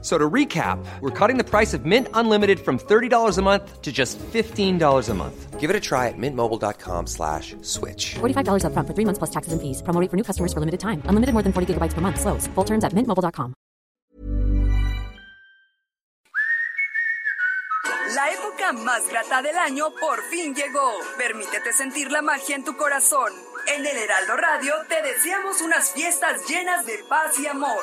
So to recap, we're cutting the price of Mint Unlimited from $30 a month to just $15 a month. Give it a try at mintmobile.com slash switch. $45 upfront for three months plus taxes and fees. Promo rate for new customers for limited time. Unlimited more than 40 gigabytes per month. Slows. Full terms at mintmobile.com. La época más grata del año por fin llegó. Permítete sentir la magia en tu corazón. En el Heraldo Radio te deseamos unas fiestas llenas de paz y amor.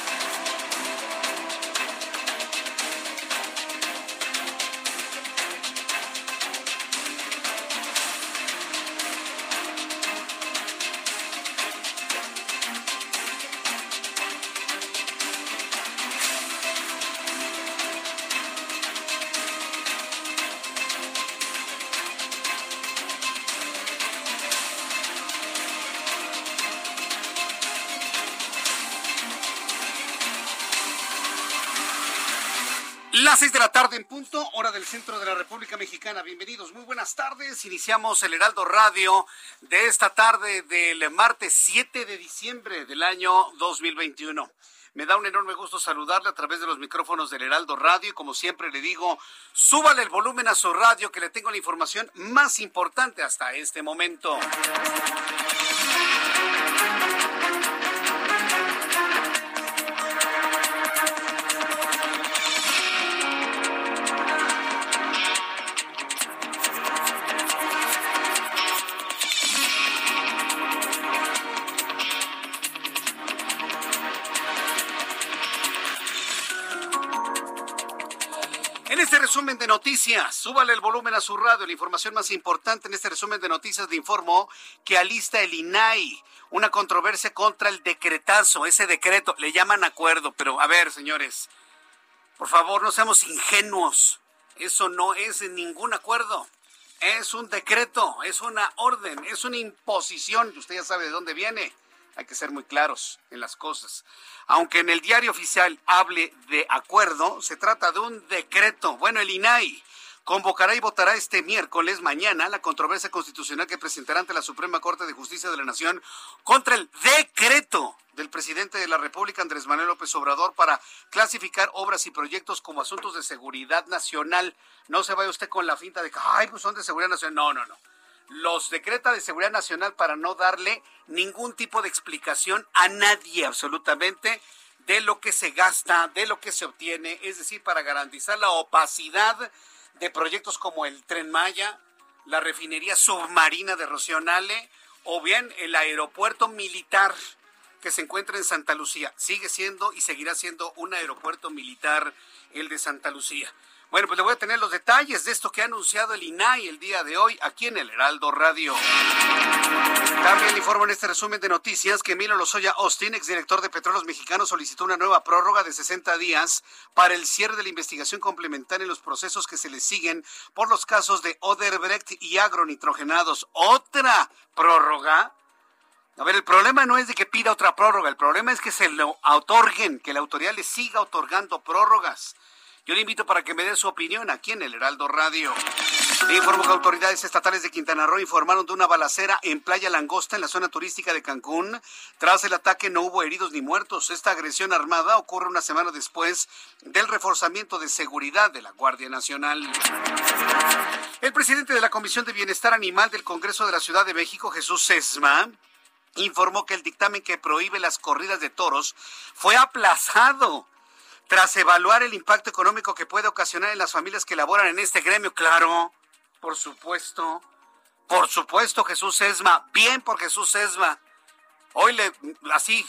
Hora del centro de la República Mexicana. Bienvenidos, muy buenas tardes. Iniciamos el Heraldo Radio de esta tarde del martes 7 de diciembre del año 2021. Me da un enorme gusto saludarle a través de los micrófonos del Heraldo Radio y como siempre le digo, súbale el volumen a su radio que le tengo la información más importante hasta este momento. Noticias, súbale el volumen a su radio. La información más importante en este resumen de noticias le informo que alista el INAI una controversia contra el decretazo, ese decreto. Le llaman acuerdo, pero a ver, señores, por favor, no seamos ingenuos. Eso no es ningún acuerdo. Es un decreto, es una orden, es una imposición. Usted ya sabe de dónde viene. Hay que ser muy claros en las cosas. Aunque en el diario oficial hable de acuerdo, se trata de un decreto. Bueno, el INAI convocará y votará este miércoles mañana la controversia constitucional que presentará ante la Suprema Corte de Justicia de la Nación contra el decreto del presidente de la República, Andrés Manuel López Obrador, para clasificar obras y proyectos como asuntos de seguridad nacional. No se vaya usted con la finta de que, ay, pues son de seguridad nacional. No, no, no los decreta de seguridad nacional para no darle ningún tipo de explicación a nadie absolutamente de lo que se gasta, de lo que se obtiene, es decir, para garantizar la opacidad de proyectos como el Tren Maya, la refinería submarina de Rocionale o bien el aeropuerto militar que se encuentra en Santa Lucía. Sigue siendo y seguirá siendo un aeropuerto militar el de Santa Lucía. Bueno, pues le voy a tener los detalles de esto que ha anunciado el INAI el día de hoy aquí en el Heraldo Radio. También informo en este resumen de noticias que Emilio Lozoya Austin, exdirector de Petróleos Mexicanos, solicitó una nueva prórroga de 60 días para el cierre de la investigación complementaria en los procesos que se le siguen por los casos de Oderbrecht y agronitrogenados. ¿Otra prórroga? A ver, el problema no es de que pida otra prórroga, el problema es que se lo otorguen, que la autoridad le siga otorgando prórrogas. Yo le invito para que me dé su opinión aquí en el Heraldo Radio. Le informo que autoridades estatales de Quintana Roo informaron de una balacera en Playa Langosta, en la zona turística de Cancún. Tras el ataque no hubo heridos ni muertos. Esta agresión armada ocurre una semana después del reforzamiento de seguridad de la Guardia Nacional. El presidente de la Comisión de Bienestar Animal del Congreso de la Ciudad de México, Jesús Sesma, informó que el dictamen que prohíbe las corridas de toros fue aplazado tras evaluar el impacto económico que puede ocasionar en las familias que laboran en este gremio. Claro, por supuesto, por supuesto, Jesús Esma, bien por Jesús Esma. Hoy le, así,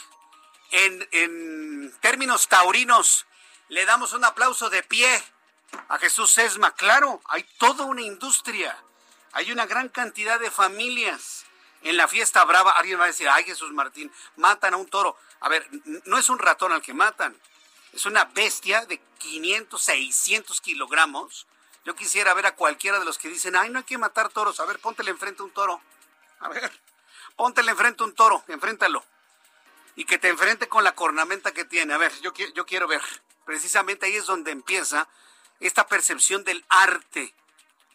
en, en términos taurinos, le damos un aplauso de pie a Jesús Esma. Claro, hay toda una industria, hay una gran cantidad de familias. En la fiesta brava, alguien va a decir, ay Jesús Martín, matan a un toro. A ver, no es un ratón al que matan, es una bestia de 500, 600 kilogramos Yo quisiera ver a cualquiera de los que dicen, ay, no hay que matar toros. A ver, póntele enfrente un toro. A ver, póntele enfrente un toro, enfréntalo. Y que te enfrente con la cornamenta que tiene. A ver, yo, yo quiero ver. Precisamente ahí es donde empieza esta percepción del arte,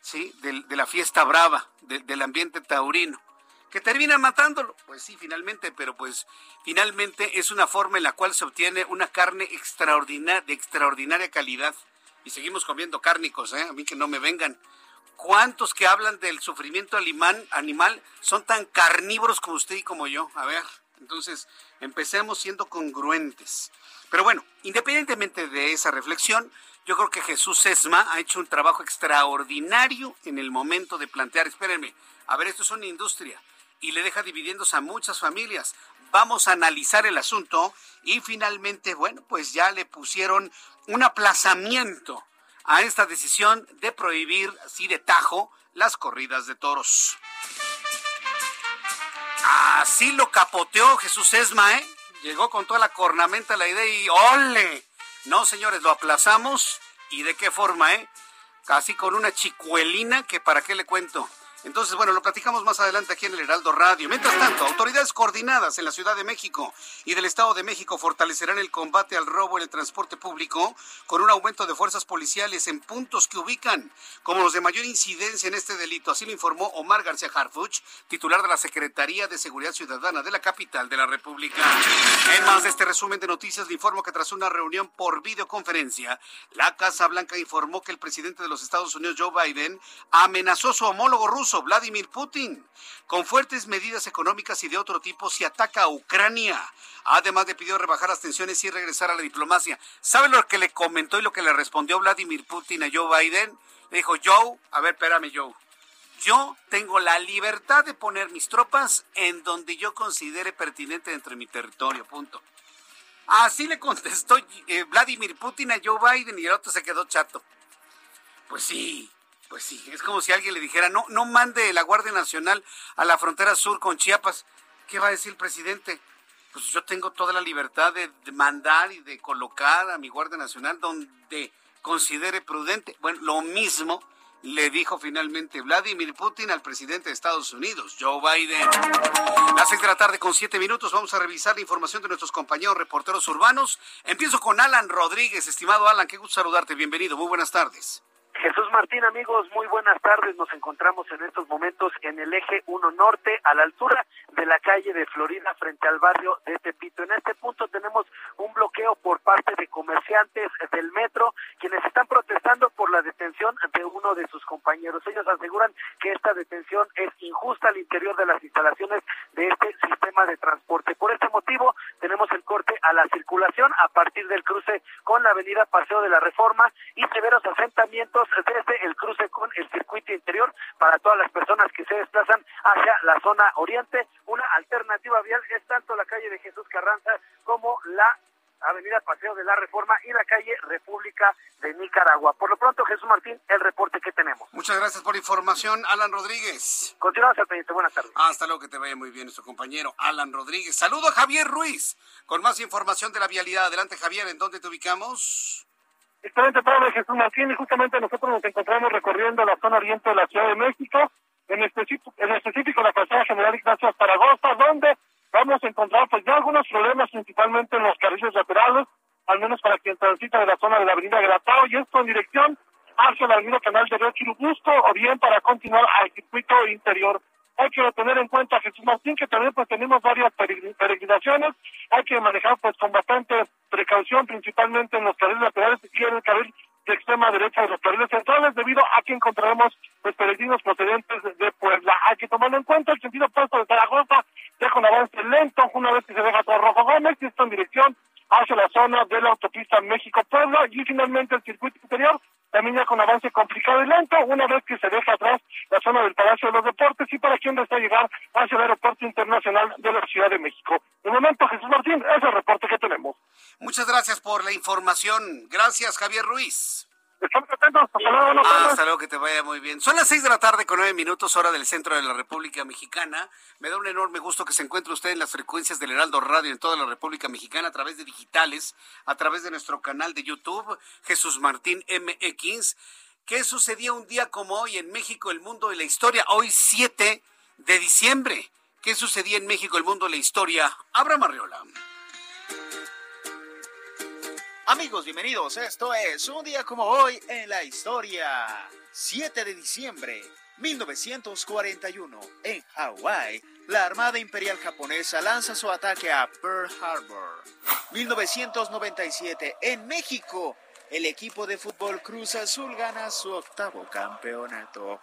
¿sí? de la fiesta brava, del ambiente taurino que terminan matándolo. Pues sí, finalmente, pero pues finalmente es una forma en la cual se obtiene una carne extraordinaria, de extraordinaria calidad. Y seguimos comiendo cárnicos, ¿eh? a mí que no me vengan. ¿Cuántos que hablan del sufrimiento animal son tan carnívoros como usted y como yo? A ver, entonces empecemos siendo congruentes. Pero bueno, independientemente de esa reflexión, yo creo que Jesús Esma ha hecho un trabajo extraordinario en el momento de plantear, espérenme, a ver, esto es una industria y le deja dividiéndose a muchas familias. Vamos a analizar el asunto y finalmente, bueno, pues ya le pusieron un aplazamiento a esta decisión de prohibir así de tajo las corridas de toros. Así lo capoteó Jesús Esma, ¿eh? Llegó con toda la cornamenta la idea y ¡ole! No, señores, lo aplazamos. ¿Y de qué forma, eh? Casi con una chicuelina que para qué le cuento. Entonces, bueno, lo platicamos más adelante aquí en el Heraldo Radio. Mientras tanto, autoridades coordinadas en la Ciudad de México y del Estado de México fortalecerán el combate al robo en el transporte público con un aumento de fuerzas policiales en puntos que ubican como los de mayor incidencia en este delito. Así lo informó Omar García Harfuch, titular de la Secretaría de Seguridad Ciudadana de la capital de la República. En más de este resumen de noticias, le informo que tras una reunión por videoconferencia, la Casa Blanca informó que el presidente de los Estados Unidos, Joe Biden, amenazó a su homólogo ruso Vladimir Putin, con fuertes medidas económicas y de otro tipo si ataca a Ucrania. Además le pidió rebajar las tensiones y regresar a la diplomacia. ¿Sabe lo que le comentó y lo que le respondió Vladimir Putin a Joe Biden? Le dijo, Joe, a ver, espérame, Joe. Yo tengo la libertad de poner mis tropas en donde yo considere pertinente dentro de mi territorio, punto. Así le contestó eh, Vladimir Putin a Joe Biden y el otro se quedó chato. Pues sí, pues sí, es como si alguien le dijera, no, no mande la Guardia Nacional a la frontera sur con Chiapas. ¿Qué va a decir el presidente? Pues yo tengo toda la libertad de, mandar y de colocar a mi Guardia Nacional donde considere prudente. Bueno, lo mismo le dijo finalmente Vladimir Putin al presidente de Estados Unidos, Joe Biden. Las seis de la tarde con siete minutos vamos a revisar la información de nuestros compañeros reporteros urbanos. Empiezo con Alan Rodríguez. Estimado Alan, qué gusto saludarte. Bienvenido. Muy buenas tardes. Jesús Martín, amigos, muy buenas tardes. Nos encontramos en estos momentos en el eje 1 norte, a la altura de la calle de Florida, frente al barrio de Tepito. En este punto tenemos un bloqueo por parte de comerciantes del metro, quienes están protestando por la detención de uno de sus compañeros. Ellos aseguran que esta detención es injusta al interior de las instalaciones de este sistema de transporte. Por este motivo, tenemos el corte a la circulación a partir del cruce con la avenida Paseo de la Reforma y severos asentamientos desde el cruce con el circuito interior para todas las personas que se desplazan hacia la zona oriente. Una alternativa vial es tanto la calle de Jesús Carranza como la Avenida Paseo de la Reforma y la calle República de Nicaragua. Por lo pronto, Jesús Martín, el reporte que tenemos. Muchas gracias por la información, Alan Rodríguez. Continuamos al pendiente. Buenas tardes. Hasta luego, que te vaya muy bien nuestro compañero Alan Rodríguez. Saludo a Javier Ruiz con más información de la vialidad. Adelante, Javier, ¿en dónde te ubicamos? Excelente tarde, Jesús Martín. Y justamente nosotros nos encontramos recorriendo la zona oriente de la Ciudad de México, en específico, en específico la calzada General Ignacio Zaragoza, donde vamos a encontrar pues ya algunos problemas, principalmente en los carriles laterales, al menos para quien transita de la zona de la avenida Gratao, y esto en dirección hacia el avenida Canal de Río Chirubusco, o bien para continuar al circuito interior hay que tener en cuenta, Jesús Martín, que también pues tenemos varias peregrinaciones, hay que manejar pues con bastante precaución, principalmente en los carriles laterales y en el carril de extrema derecha de los carriles centrales, debido a que encontraremos pues peregrinos procedentes de Puebla. Hay que tomarlo en cuenta el sentido opuesto de Zaragoza, deja un avance lento una vez que se deja todo Rojo Gómez y esto en dirección hacia la zona de la autopista México-Puebla y finalmente el circuito interior ya con avance complicado y lento, una vez que se deja atrás la zona del Palacio de los Deportes y para quien desea llegar hacia el Aeropuerto Internacional de la Ciudad de México. De momento, Jesús Martín, es el reporte que tenemos. Muchas gracias por la información. Gracias, Javier Ruiz. Estamos atentos. Hasta luego. Hasta luego, que te vaya muy bien. Son las seis de la tarde con nueve minutos, hora del centro de la República Mexicana. Me da un enorme gusto que se encuentre usted en las frecuencias del Heraldo Radio en toda la República Mexicana a través de digitales, a través de nuestro canal de YouTube, Jesús Martín MX ¿Qué sucedía un día como hoy en México, el mundo y la historia? Hoy 7 de diciembre. ¿Qué sucedía en México, el mundo y la historia? Abra Marriola. Amigos, bienvenidos. Esto es un día como hoy en la historia. 7 de diciembre 1941. En Hawái, la Armada Imperial Japonesa lanza su ataque a Pearl Harbor. 1997. En México, el equipo de fútbol Cruz Azul gana su octavo campeonato.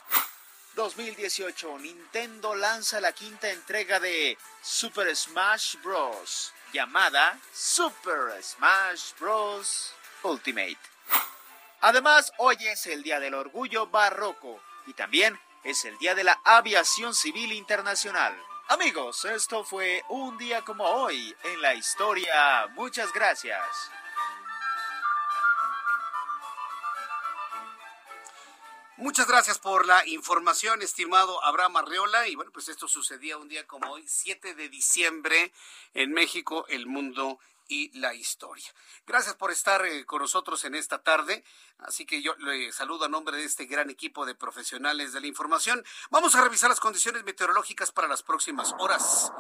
2018, Nintendo lanza la quinta entrega de Super Smash Bros. Llamada Super Smash Bros. Ultimate. Además, hoy es el Día del Orgullo Barroco y también es el Día de la Aviación Civil Internacional. Amigos, esto fue un día como hoy en la historia. Muchas gracias. Muchas gracias por la información, estimado Abraham Arreola. Y bueno, pues esto sucedía un día como hoy, 7 de diciembre, en México, el mundo y la historia. Gracias por estar eh, con nosotros en esta tarde. Así que yo le saludo a nombre de este gran equipo de profesionales de la información. Vamos a revisar las condiciones meteorológicas para las próximas horas.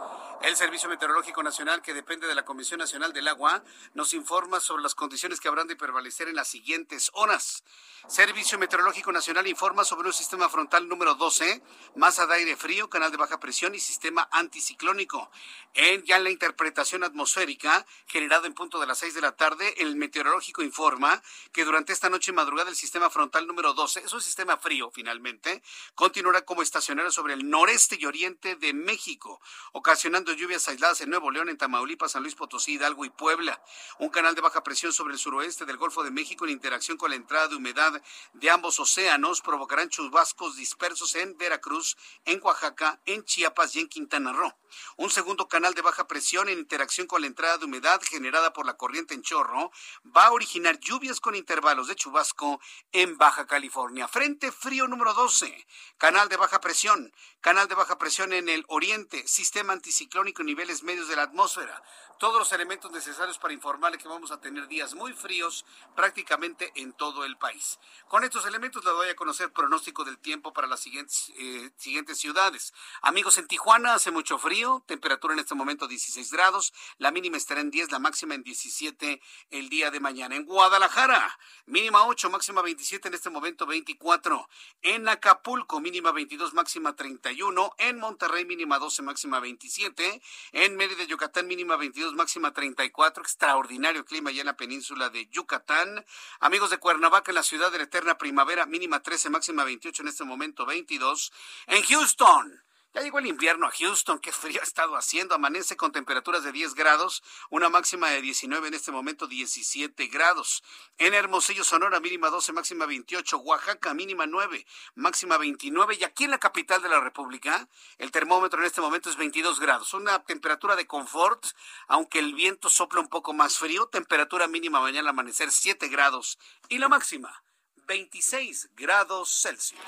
El Servicio Meteorológico Nacional, que depende de la Comisión Nacional del Agua, nos informa sobre las condiciones que habrán de prevalecer en las siguientes horas. Servicio Meteorológico Nacional informa sobre un sistema frontal número 12, masa de aire frío, canal de baja presión y sistema anticiclónico. En ya en la interpretación atmosférica, generada en punto de las 6 de la tarde, el meteorológico informa que durante esta noche madrugada el sistema frontal número 12, es un sistema frío finalmente, continuará como estacionario sobre el noreste y oriente de México, ocasionando lluvias aisladas en Nuevo León, en Tamaulipas, San Luis Potosí, Hidalgo y Puebla. Un canal de baja presión sobre el suroeste del Golfo de México en interacción con la entrada de humedad de ambos océanos provocarán chubascos dispersos en Veracruz, en Oaxaca, en Chiapas y en Quintana Roo. Un segundo canal de baja presión en interacción con la entrada de humedad generada por la corriente en chorro va a originar lluvias con intervalos de chubasco en Baja California. Frente frío número 12, canal de baja presión, canal de baja presión en el oriente, sistema anticiclónico en niveles medios de la atmósfera. Todos los elementos necesarios para informarle que vamos a tener días muy fríos prácticamente en todo el país. Con estos elementos le doy a conocer pronóstico del tiempo para las siguientes, eh, siguientes ciudades. Amigos, en Tijuana hace mucho frío, temperatura en este momento 16 grados, la mínima estará en 10, máxima en 17 el día de mañana. En Guadalajara, mínima 8, máxima 27, en este momento 24. En Acapulco, mínima 22, máxima 31. En Monterrey, mínima 12, máxima 27. En Mérida, Yucatán, mínima 22, máxima 34. Extraordinario clima ya en la península de Yucatán. Amigos de Cuernavaca, en la ciudad de la eterna primavera, mínima 13, máxima 28, en este momento 22. En Houston, ya llegó el invierno a Houston, qué frío ha estado haciendo. Amanece con temperaturas de 10 grados, una máxima de 19, en este momento 17 grados. En Hermosillo, Sonora, mínima 12, máxima 28. Oaxaca, mínima 9, máxima 29. Y aquí en la capital de la República, el termómetro en este momento es 22 grados. Una temperatura de confort, aunque el viento sopla un poco más frío. Temperatura mínima mañana al amanecer 7 grados. Y la máxima, 26 grados Celsius.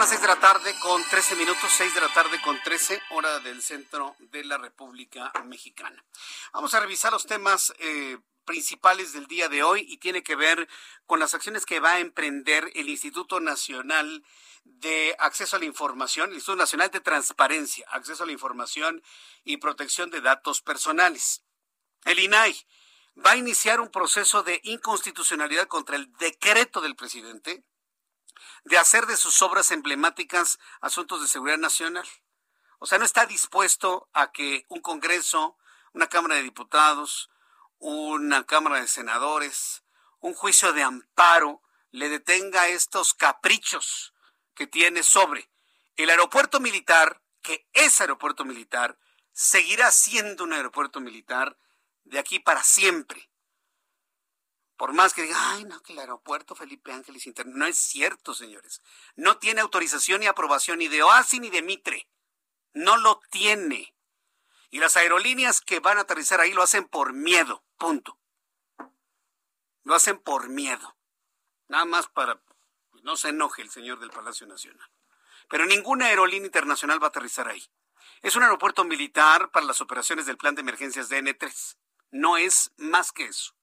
Son las 6 de la tarde con 13 minutos, 6 de la tarde con 13, hora del centro de la República Mexicana. Vamos a revisar los temas eh, principales del día de hoy y tiene que ver con las acciones que va a emprender el Instituto Nacional de Acceso a la Información, el Instituto Nacional de Transparencia, Acceso a la Información y Protección de Datos Personales. El INAI va a iniciar un proceso de inconstitucionalidad contra el decreto del presidente de hacer de sus obras emblemáticas asuntos de seguridad nacional. O sea, no está dispuesto a que un Congreso, una Cámara de Diputados, una Cámara de Senadores, un juicio de amparo le detenga estos caprichos que tiene sobre el aeropuerto militar, que es aeropuerto militar, seguirá siendo un aeropuerto militar de aquí para siempre. Por más que diga, ay, no, que el aeropuerto Felipe Ángeles Interno. No es cierto, señores. No tiene autorización ni aprobación ni de OASI ni de Mitre. No lo tiene. Y las aerolíneas que van a aterrizar ahí lo hacen por miedo. Punto. Lo hacen por miedo. Nada más para no se enoje el señor del Palacio Nacional. pero ninguna aerolínea internacional va a aterrizar ahí. Es un aeropuerto militar para las operaciones del plan de emergencias de N3. No es más que eso.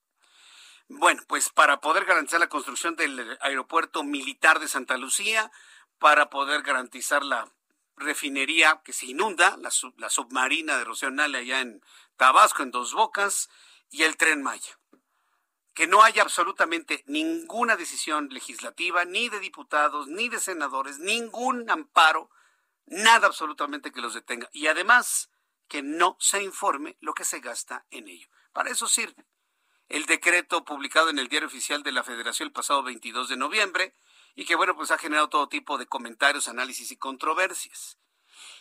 Bueno, pues para poder garantizar la construcción del aeropuerto militar de Santa Lucía, para poder garantizar la refinería que se inunda, la, submarina de Rocío Nale allá en Tabasco, en Dos Bocas, y el tren Maya. Que no haya absolutamente ninguna decisión legislativa, ni de diputados, ni de senadores, ningún amparo, nada absolutamente que los detenga. Y además, que no se informe lo que se gasta en ello. Para eso sirve el decreto publicado en el Diario Oficial de la Federación el pasado 22 de noviembre y que, bueno, pues ha generado todo tipo de comentarios, análisis y controversias.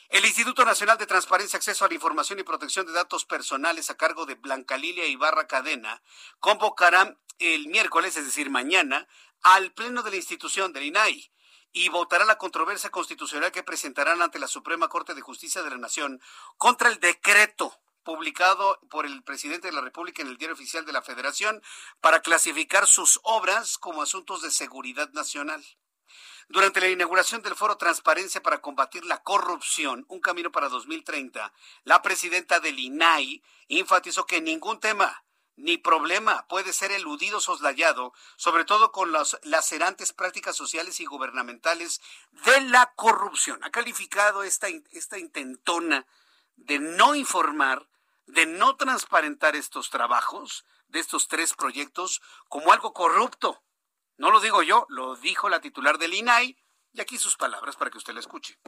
El Instituto Nacional de Transparencia, Acceso a la Información y Protección de Datos Personales a cargo de Blanca Lilia Ibarra Cadena convocará el miércoles, es decir, mañana, al Pleno de la institución del INAI y votará la controversia constitucional que presentarán ante la Suprema Corte de Justicia de la Nación contra el decreto publicado por el presidente de la República en el Diario Oficial de la Federación para clasificar sus obras como asuntos de seguridad nacional. Durante la inauguración del Foro Transparencia para combatir la corrupción, un camino para 2030, la presidenta del INAI enfatizó que ningún tema ni problema puede ser eludido soslayado, sobre todo con las lacerantes prácticas sociales y gubernamentales de la corrupción. Ha calificado esta, esta intentona de no informar de no transparentar estos trabajos, de estos tres proyectos, como algo corrupto. No lo digo yo, lo dijo la titular del INAI, y aquí sus palabras para que usted la escuche.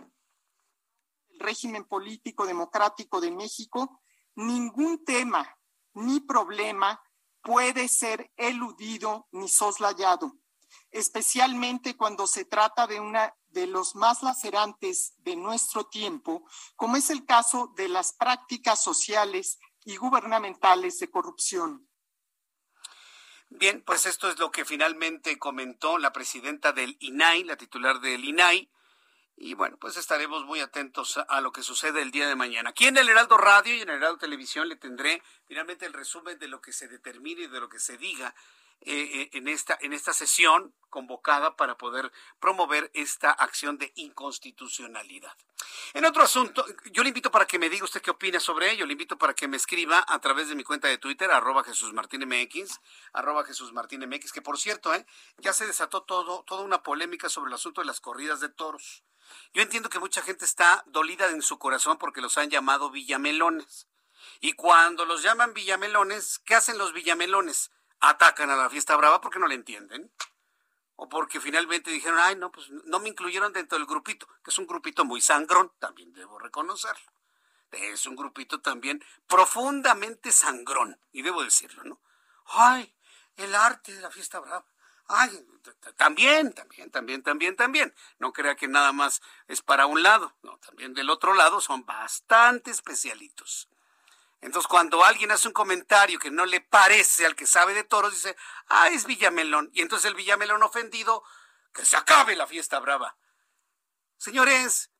El régimen político democrático de México, ningún tema ni problema puede ser eludido ni soslayado, especialmente cuando se trata de una de los más lacerantes de nuestro tiempo, como es el caso de las prácticas sociales y gubernamentales de corrupción. Bien, pues esto es lo que finalmente comentó la presidenta del INAI, la titular del INAI. Y bueno, pues estaremos muy atentos a, lo que sucede el día de mañana. Aquí en el Heraldo Radio y en el Heraldo Televisión le tendré finalmente el resumen de lo que se determine y de lo que se diga eh, eh, en, esta, en esta sesión convocada para poder promover esta acción de inconstitucionalidad. En otro asunto, yo le invito para que me diga usted qué opina sobre ello, le invito para que me escriba a través de mi cuenta de Twitter, arroba Jesús Martín MX, arroba Jesús Martín que por cierto, eh, ya se desató todo, toda una polémica sobre el asunto de las corridas de toros. Yo entiendo que mucha gente está dolida en su corazón porque los han llamado villamelones. Y cuando los llaman villamelones, ¿qué hacen los villamelones? Atacan a la fiesta brava porque no le entienden. O porque finalmente dijeron, ay, no, pues no me incluyeron dentro del grupito, que es un grupito muy sangrón, también debo reconocerlo. Es un grupito también profundamente sangrón, y debo decirlo, ¿no? Ay, el arte de la fiesta brava. Ay, también, también, también, también, también. No crea que nada más es para un lado, no, también del otro lado son bastante especialitos. Entonces, cuando alguien hace un comentario que no le parece al que sabe de toros, dice, ah, es Villamelón. Y entonces el Villamelón ofendido, que se acabe la fiesta brava. Señores,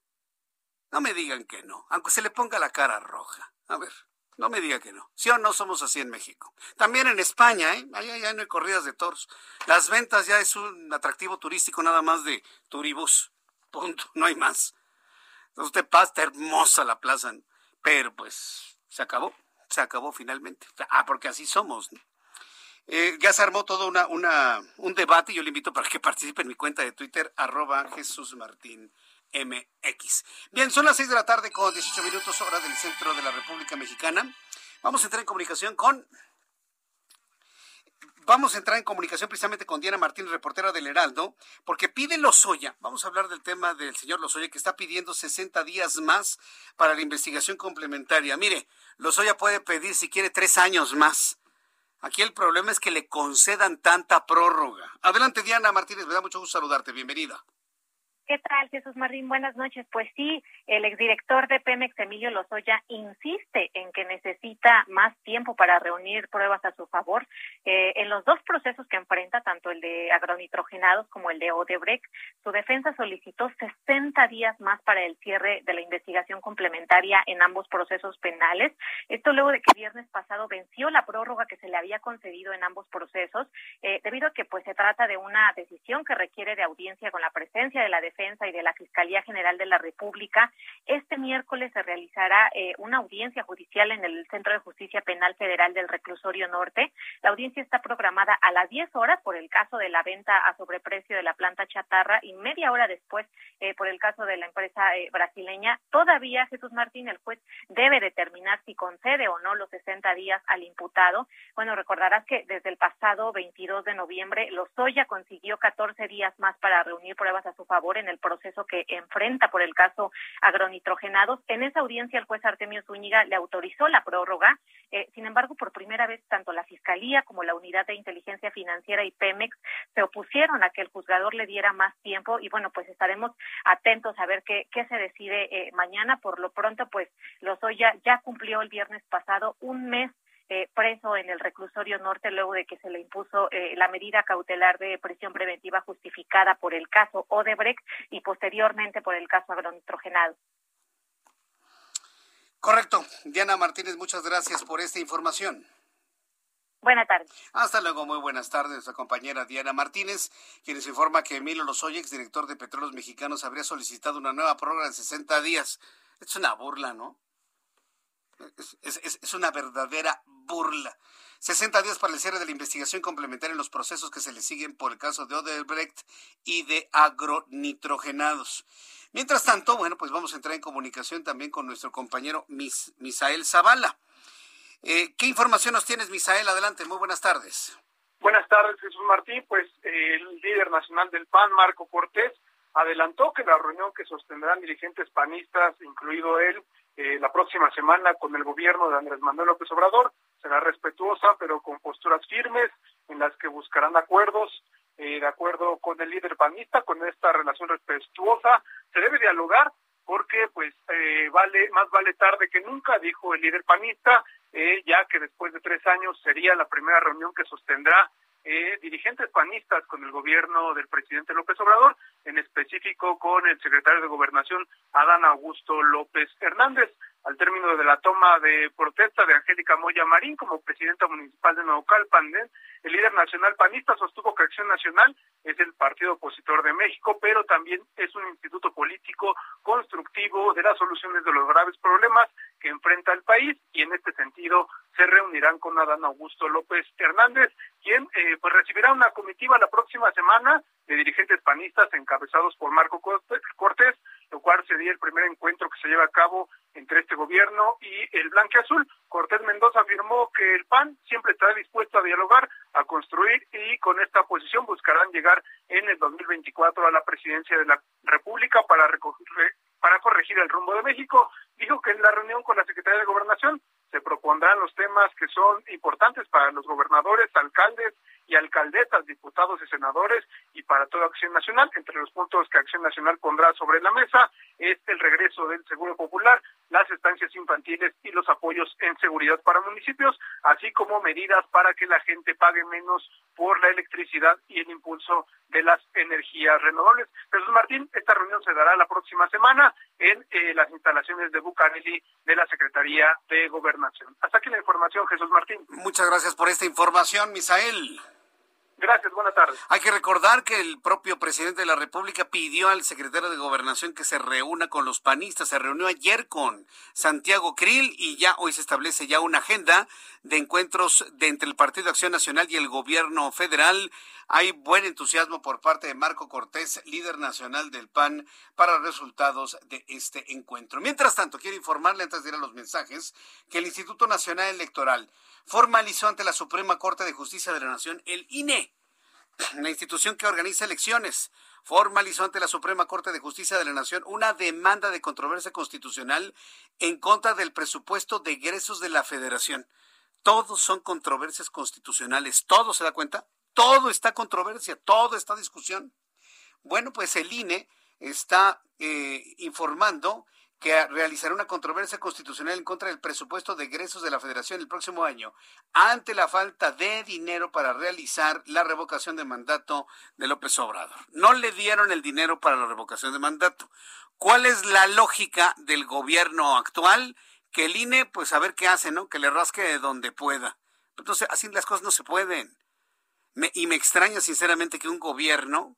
no me digan que no, aunque se le ponga la cara roja. A ver, no me diga que no. Sí o no somos así en México. También en España, ¿eh? Allá ya no hay corridas de toros. Las ventas ya es un atractivo turístico nada más de turibús. Punto, no hay más. Entonces usted pasa, está hermosa la plaza, pero pues se acabó, se acabó finalmente. Ah, porque así somos. Eh, ya se armó todo una, una, un debate y yo le invito para que participe en mi cuenta de Twitter, arroba Jesús Martín MX. Bien, son las seis de la tarde con 18 minutos hora del centro de la República Mexicana. Vamos a entrar en comunicación con Vamos a entrar en comunicación precisamente con Diana Martín, reportera del Heraldo, porque pide Lozoya, vamos a hablar del tema del señor Lozoya, que está pidiendo 60 días más para la investigación complementaria. Mire, Lozoya puede pedir si quiere tres años más. Aquí el problema es que le concedan tanta prórroga. Adelante, Diana Martínez, me da mucho gusto saludarte. Bienvenida. ¿Qué tal, Jesús Martín? Buenas noches. Pues sí, el exdirector de Pemex, Emilio Lozoya, insiste en que necesita más tiempo para reunir pruebas a su favor. Eh, en los dos procesos que enfrenta, tanto el de agronitrogenados como el de Odebrecht, su defensa solicitó 60 días más para el cierre de la investigación complementaria en ambos procesos penales. Esto luego de que viernes pasado venció la prórroga que se le había concedido en ambos procesos, eh, debido a que pues se trata de una decisión que requiere de audiencia con la presencia de la defensa y de la Fiscalía General de la República. Este miércoles se realizará eh, una audiencia judicial en el Centro de Justicia Penal Federal del Reclusorio Norte. La audiencia está programada a las 10 horas por el caso de la venta a sobreprecio de la planta chatarra y media hora después eh, por el caso de la empresa eh, brasileña. Todavía Jesús Martín, el juez, debe determinar si concede o no los 60 días al imputado. Bueno, recordarás que desde el pasado 22 de noviembre, Lozoya consiguió 14 días más para reunir pruebas a su favor en el proceso que enfrenta por el caso agronitrogenados. En esa audiencia, el juez Artemio Zúñiga le autorizó la prórroga. Eh, sin embargo, por primera vez, tanto la Fiscalía como la Unidad de Inteligencia Financiera y Pemex se opusieron a que el juzgador le diera más tiempo y bueno, pues estaremos atentos a ver qué, qué se decide eh, mañana. Por lo pronto, pues Lozoya ya cumplió el viernes pasado un mes eh, preso en el reclusorio norte luego de que se le impuso eh, la medida cautelar de prisión preventiva justificada por el caso Odebrecht y posteriormente por el caso agronitrogenado. Correcto. Diana Martínez, muchas gracias por esta información. Buenas tardes. Hasta luego, muy buenas tardes. Nuestra compañera Diana Martínez, quien nos informa que Emilio Lozoya, director de Petróleos Mexicanos, habría solicitado una nueva prórroga de 60 días. Es una burla, ¿no? Es, es, una verdadera burla. 60 días para el cierre de la investigación complementaria en los procesos que se le siguen por el caso de Odebrecht y de agronitrogenados. Mientras tanto, bueno, pues vamos a entrar en comunicación también con nuestro compañero Mis, Misael Zavala. Eh, ¿Qué información nos tienes, Misael? Adelante, muy buenas tardes. Buenas tardes, Jesús Martín. Pues el líder nacional del PAN, Marco Cortés, adelantó que la reunión que sostendrán dirigentes panistas, incluido él, eh, la próxima semana con el gobierno de Andrés Manuel López Obrador será respetuosa, pero con posturas firmes en las que buscarán acuerdos. Eh, de acuerdo con el líder panista, con esta relación respetuosa, se debe dialogar porque pues eh, vale más vale tarde que nunca, dijo el líder panista, eh, ya que después de tres años sería la primera reunión que sostendrá eh, dirigentes panistas con el gobierno del presidente López Obrador, en específico con el secretario de Gobernación, Adán Augusto López Hernández. Al término de la toma de protesta de Angélica Moya Marín como presidenta municipal de Naucalpan, el líder nacional panista sostuvo que Acción Nacional es el partido opositor de México, pero también es un instituto político constructivo de las soluciones de los graves problemas que enfrenta el país y en este sentido se reunirán con Adán Augusto López Hernández, quien eh, pues recibirá una comitiva la próxima semana de dirigentes panistas encabezados por Marco Cortés, lo cual sería el primer encuentro que se lleva a cabo entre este gobierno y el Blanque Azul. Cortés Mendoza afirmó que el PAN siempre está dispuesto a dialogar, a construir y con esta posición buscarán llegar en el 2024 a la presidencia de la República para, para corregir el rumbo de México. Dijo que en la reunión con la Secretaría de Gobernación se propondrán los temas que son importantes para los gobernadores, alcaldes y alcaldesas, diputados y senadores y para toda Acción Nacional. Entre los puntos que Acción Nacional pondrá sobre la mesa es el regreso del Seguro Popular, las estancias infantiles y los apoyos en seguridad para municipios, así como medidas para que la gente pague menos por la electricidad y el impulso de las energías renovables. Jesús Martín, esta reunión se dará la próxima semana en eh, las instalaciones de Bucareli de la Secretaría de Gobernación. Hasta aquí la información, Jesús Martín. Muchas gracias por esta información, Misael. Gracias, buenas tardes. Hay que recordar que el propio presidente de la República pidió al secretario de Gobernación que se reúna con los panistas. Se reunió ayer con Santiago Krill y ya hoy se establece ya una agenda de encuentros de entre el Partido Acción Nacional y el gobierno federal. Hay buen entusiasmo por parte de Marco Cortés, líder nacional del PAN, para resultados de este encuentro. Mientras tanto, quiero informarle antes de ir a los mensajes que el Instituto Nacional Electoral formalizó ante la Suprema Corte de Justicia de la Nación, el INE, la institución que organiza elecciones, formalizó ante la Suprema Corte de Justicia de la Nación una demanda de controversia constitucional en contra del presupuesto de egresos de la Federación. Todos son controversias constitucionales, todo se da cuenta, todo está controversia, todo está discusión. Bueno, pues el INE está eh, informando que realizará una controversia constitucional en contra del presupuesto de egresos de la Federación el próximo año ante la falta de dinero para realizar la revocación de mandato de López Obrador. No le dieron el dinero para la revocación de mandato. ¿Cuál es la lógica del gobierno actual? Que el INE, pues a ver qué hace, ¿no? Que le rasque de donde pueda. Entonces, así las cosas no se pueden. y me extraña sinceramente que un gobierno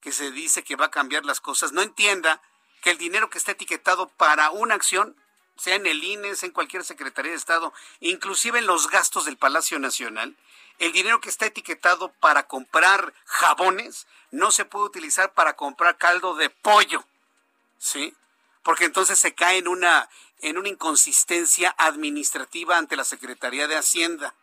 que se dice que va a cambiar las cosas no entienda que el dinero que está etiquetado para una acción, sea en el INE, sea en cualquier Secretaría de Estado, inclusive en los gastos del Palacio Nacional, el dinero que está etiquetado para comprar jabones no se puede utilizar para comprar caldo de pollo, ¿sí? Porque entonces se cae en una, en una inconsistencia administrativa ante la Secretaría de Hacienda.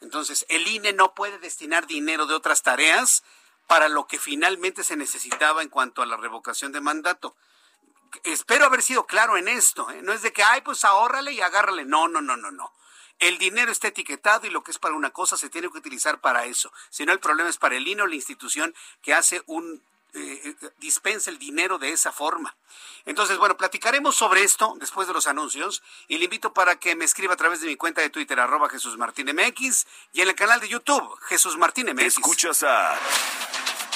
Entonces, el INE no puede destinar dinero de otras tareas para lo que finalmente se necesitaba en cuanto a la revocación de mandato espero haber sido claro en esto. ¿eh? No es de que, ay, pues ahórrale y agárrale. No, no, no, no, no. El dinero está etiquetado y lo que es para una cosa se tiene que utilizar para eso. Si no, el problema es para el INO, la institución que hace un eh, eh, dispensa el dinero de esa forma. Entonces, bueno, platicaremos sobre esto después de los anuncios y le invito para que me escriba a través de mi cuenta de Twitter, arroba Jesús Martín MX y en el canal de YouTube, Jesús Martín MX. Escuchas a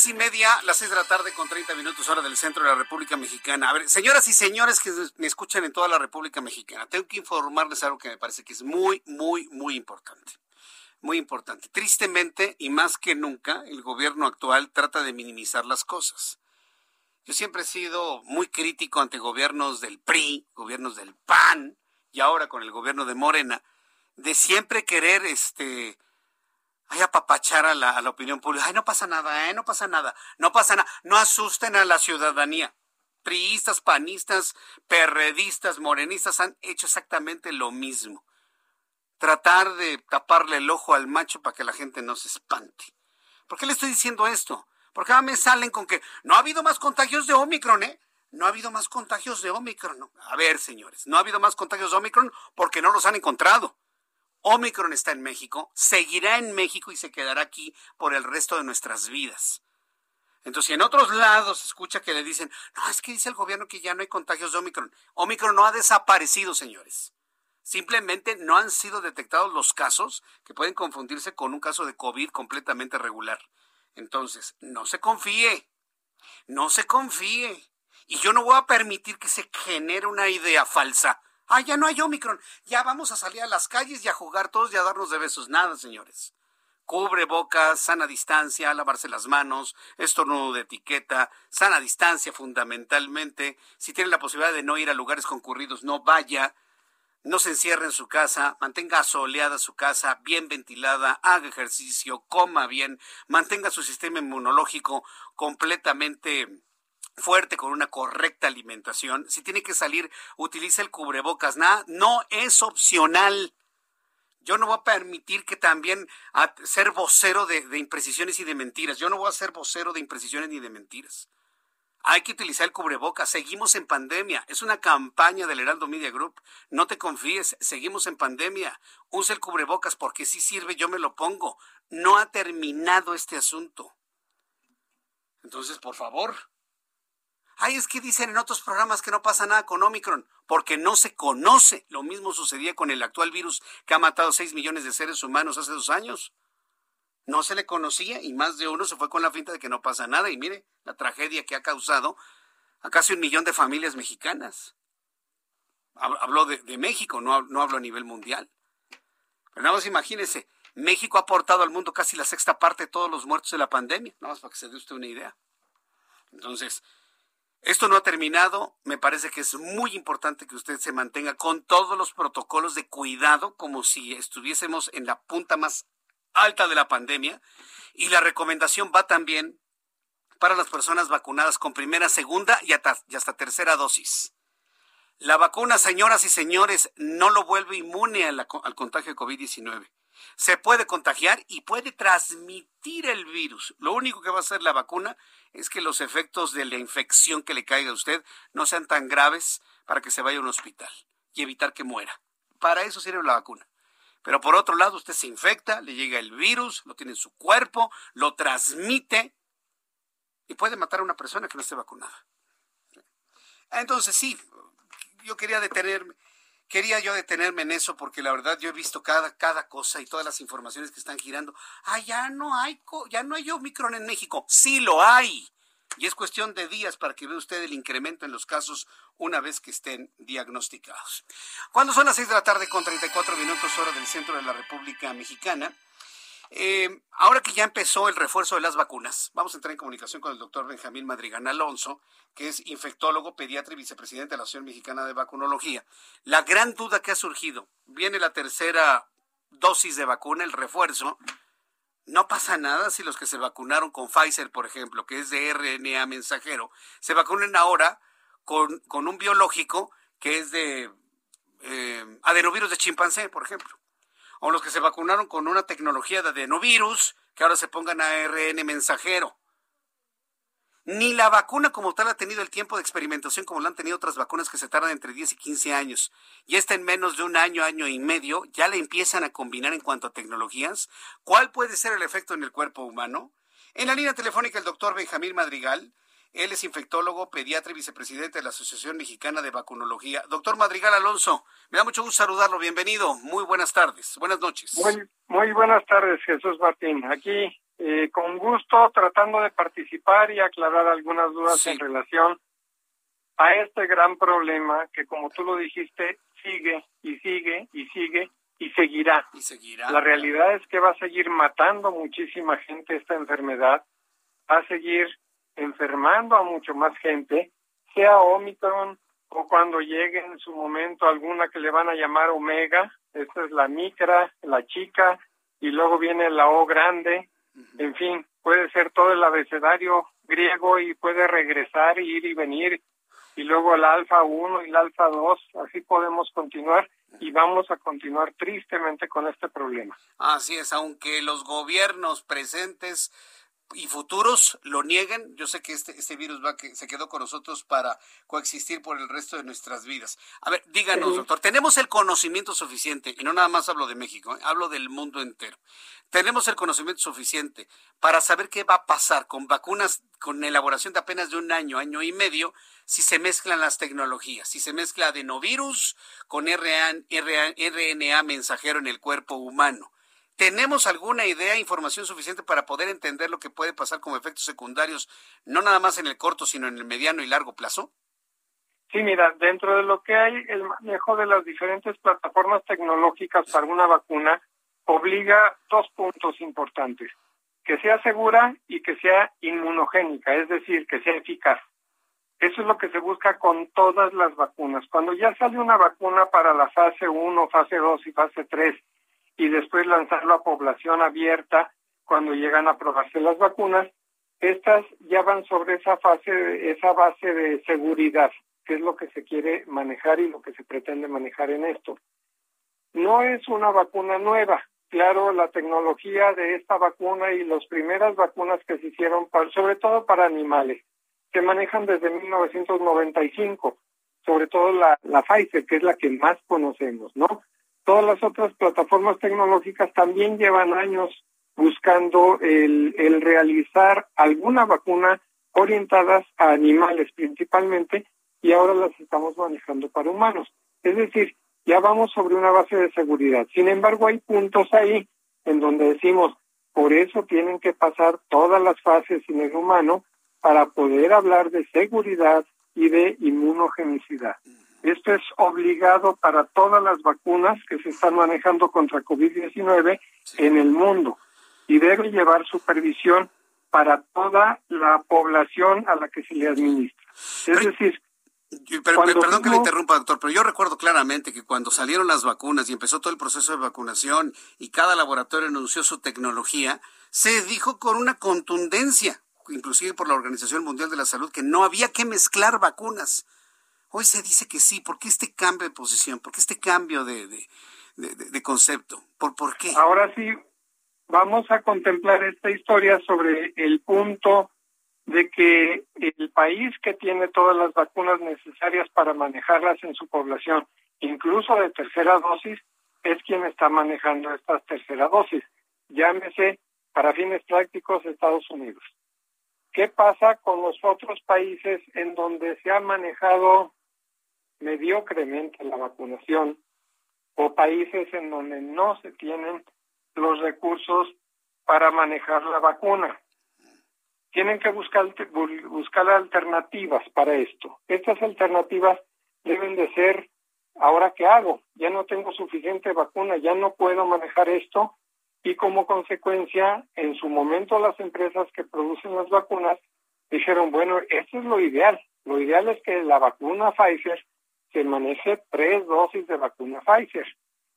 Seis y media, las seis de la tarde con 30 minutos hora del centro de la República Mexicana. A ver, señoras y señores que me escuchan en toda la República Mexicana, tengo que informarles algo que me parece que es muy, muy, muy importante. Muy importante. Tristemente y más que nunca, el gobierno actual trata de minimizar las cosas. Yo siempre he sido muy crítico ante gobiernos del PRI, gobiernos del PAN y ahora con el gobierno de Morena, de siempre querer este ay, apapachar a la, opinión pública. Ay, no pasa nada, ¿eh? No pasa nada. No pasa nada. No asusten a la ciudadanía. Priistas, panistas, perredistas, morenistas han hecho exactamente lo mismo. Tratar de taparle el ojo al macho para que la gente no se espante. ¿Por qué le estoy diciendo esto? Porque ahora me salen con que no ha habido más contagios de Omicron, ¿eh? No ha habido más contagios de Omicron. A ver, señores, no ha habido más contagios de Omicron porque no los han encontrado. Omicron está en México, seguirá en México y se quedará aquí por el resto de nuestras vidas. Entonces, si en otros lados se escucha que le dicen, no, es que dice el gobierno que ya no hay contagios de Omicron. Omicron no ha desaparecido, señores. Simplemente no han sido detectados los casos que pueden confundirse con un caso de COVID completamente regular. Entonces, no se confíe, no se confíe. Y yo no voy a permitir que se genere una idea falsa Ah, ya no hay Omicron. Ya vamos a salir a las calles y a jugar todos y a darnos de besos. Nada, señores. Cubre bocas, sana distancia, lavarse las manos, estornudo de etiqueta, sana distancia fundamentalmente. Si tiene la posibilidad de no ir a lugares concurridos, no vaya. No se encierre en su casa, mantenga soleada su casa, bien ventilada, haga ejercicio, coma bien, mantenga su sistema inmunológico completamente fuerte con una correcta alimentación. Si tiene que salir, utilice el cubrebocas. Nada, no es opcional. Yo no voy a permitir que también a ser vocero de, de, imprecisiones y de mentiras. Yo no voy a ser vocero de imprecisiones ni de mentiras. Hay que utilizar el cubrebocas. Seguimos en pandemia. Es una campaña del Heraldo Media Group. No te confíes. Seguimos en pandemia. Use el cubrebocas porque si sirve, yo me lo pongo. No ha terminado este asunto. Entonces, por favor, Ay, es que dicen en otros programas que no pasa nada con Omicron, porque no se conoce. Lo mismo sucedía con el actual virus que ha matado 6 millones de seres humanos hace dos años. No se le conocía y más de uno se fue con la finta de que no pasa nada. Y mire la tragedia que ha causado a casi un millón de familias mexicanas. Habló de, México, no, no hablo a nivel mundial. Pero nada más imagínense, México ha aportado al mundo casi la sexta parte de todos los muertos de la pandemia, nada más para que se dé usted una idea. Entonces, esto no ha terminado, me parece que es muy importante que usted se mantenga con todos los protocolos de cuidado como si estuviésemos en la punta más alta de la pandemia y la recomendación va también para las personas vacunadas con primera, segunda y hasta, tercera dosis. La vacuna, señoras y señores, no lo vuelve inmune al contagio de COVID-19 se puede contagiar y puede transmitir el virus. Lo único que va a hacer la vacuna es que los efectos de la infección que le caiga a usted no sean tan graves para que se vaya a un hospital y evitar que muera. Para eso sirve la vacuna. Pero por otro lado, usted se infecta, le llega el virus, lo tiene en su cuerpo, lo transmite y puede matar a una persona que no esté vacunada. Entonces sí, yo quería detenerme quería yo detenerme en eso porque la verdad yo he visto cada, cada cosa y todas las informaciones que están girando. Ah, ya no hay, ya no hay Omicron en México. Sí lo hay. Y es cuestión de días para que vea usted el incremento en los casos una vez que estén diagnosticados. Cuando son las 6 de la tarde con 34 minutos hora del centro de la República Mexicana, eh, ahora que ya empezó el refuerzo de las vacunas, vamos a entrar en comunicación con el doctor Benjamín Madrigal Alonso, que es infectólogo, pediatra y vicepresidente de la Asociación Mexicana de Vacunología. La gran duda que ha surgido, viene la tercera dosis de vacuna, el refuerzo, no pasa nada si los que se vacunaron con Pfizer, por ejemplo, que es de RNA mensajero, se vacunen ahora con, un biológico que es de eh, adenovirus de chimpancé, por ejemplo o los que se vacunaron con una tecnología de adenovirus, que ahora se pongan ARN mensajero. Ni la vacuna como tal ha tenido el tiempo de experimentación como lo han tenido otras vacunas que se tardan entre 10 y 15 años. Y esta en menos de un año, año y medio, ya la empiezan a combinar en cuanto a tecnologías. ¿Cuál puede ser el efecto en el cuerpo humano? En la línea telefónica el doctor Benjamín Madrigal, él es infectólogo, pediatra y vicepresidente de la Asociación Mexicana de Vacunología. Doctor Madrigal Alonso, me da mucho gusto saludarlo. Bienvenido. Muy buenas tardes. Buenas noches. Muy, muy buenas tardes, Jesús Martín. Aquí, eh, con gusto, tratando de participar y aclarar algunas dudas en relación a este gran problema que, como tú lo dijiste, sigue y sigue y sigue y seguirá. Y seguirá. La realidad es que va a seguir matando muchísima gente esta enfermedad, va a seguir enfermando a mucho más gente, sea Omicron o cuando llegue en su momento alguna que le van a llamar Omega, esta es la micra, la chica, y luego viene la O grande, en fin, puede ser todo el abecedario griego y puede regresar, ir y venir, y luego el alfa 1 y el alfa 2, así podemos continuar y vamos a continuar tristemente con este problema. Así es, aunque los gobiernos presentes y futuros lo nieguen, yo sé que este, este virus va que se quedó con nosotros para coexistir por el resto de nuestras vidas. A ver, díganos, doctor, tenemos el conocimiento suficiente, y no nada más hablo de México, ¿eh? hablo del mundo entero. Tenemos el conocimiento suficiente para saber qué va a pasar con vacunas con elaboración de apenas de un año, año y medio, si se mezclan las tecnologías, si se mezcla adenovirus con RNA mensajero en el cuerpo humano ¿Tenemos alguna idea, información suficiente para poder entender lo que puede pasar como efectos secundarios, no nada más en el corto, sino en el mediano y largo plazo? Sí, mira, dentro de lo que hay, el manejo de las diferentes plataformas tecnológicas para una vacuna obliga dos puntos importantes, que sea segura y que sea inmunogénica, es decir, que sea eficaz. Eso es lo que se busca con todas las vacunas. Cuando ya sale una vacuna para la fase 1, fase 2 y fase 3, y después lanzarlo a población abierta cuando llegan a probarse las vacunas, estas ya van sobre esa fase, esa base de seguridad, que es lo que se quiere manejar y lo que se pretende manejar en esto. No es una vacuna nueva. Claro, la tecnología de esta vacuna y las primeras vacunas que se hicieron, sobre todo para animales, se manejan desde 1995, sobre todo la, la Pfizer, que es la que más conocemos, ¿no? Todas las otras plataformas tecnológicas también llevan años buscando el, realizar alguna vacuna orientadas a animales principalmente y ahora las estamos manejando para humanos. Es decir, ya vamos sobre una base de seguridad. Sin embargo, hay puntos ahí en donde decimos, por eso tienen que pasar todas las fases en el humano para poder hablar de seguridad y de inmunogenicidad. Esto es obligado para todas las vacunas que se están manejando contra COVID-19 en el mundo y debe llevar supervisión para toda la población a la que se le administra. Es decir, perdón que le interrumpa, doctor, pero yo recuerdo claramente que cuando salieron las vacunas y empezó todo el proceso de vacunación y cada laboratorio anunció su tecnología, se dijo con una contundencia, inclusive por la Organización Mundial de la Salud, que no había que mezclar vacunas. Hoy se dice que sí. ¿Por qué este cambio de posición? ¿Por qué este cambio de, de, concepto? ¿Por, ¿Por qué? Ahora sí, vamos a contemplar esta historia sobre el punto de que el país que tiene todas las vacunas necesarias para manejarlas en su población, incluso de tercera dosis, es quien está manejando estas tercera dosis. Llámese, para fines prácticos, Estados Unidos. ¿Qué pasa con los otros países en donde se ha manejado mediocremente la vacunación o países en donde no se tienen los recursos para manejar la vacuna. Tienen que buscar, buscar alternativas para esto. Estas alternativas deben de ser, ahora qué hago, ya no tengo suficiente vacuna, ya no puedo manejar esto y como consecuencia, en su momento las empresas que producen las vacunas dijeron, bueno, esto es lo ideal. Lo ideal es que la vacuna Pfizer se maneje tres dosis de vacuna Pfizer.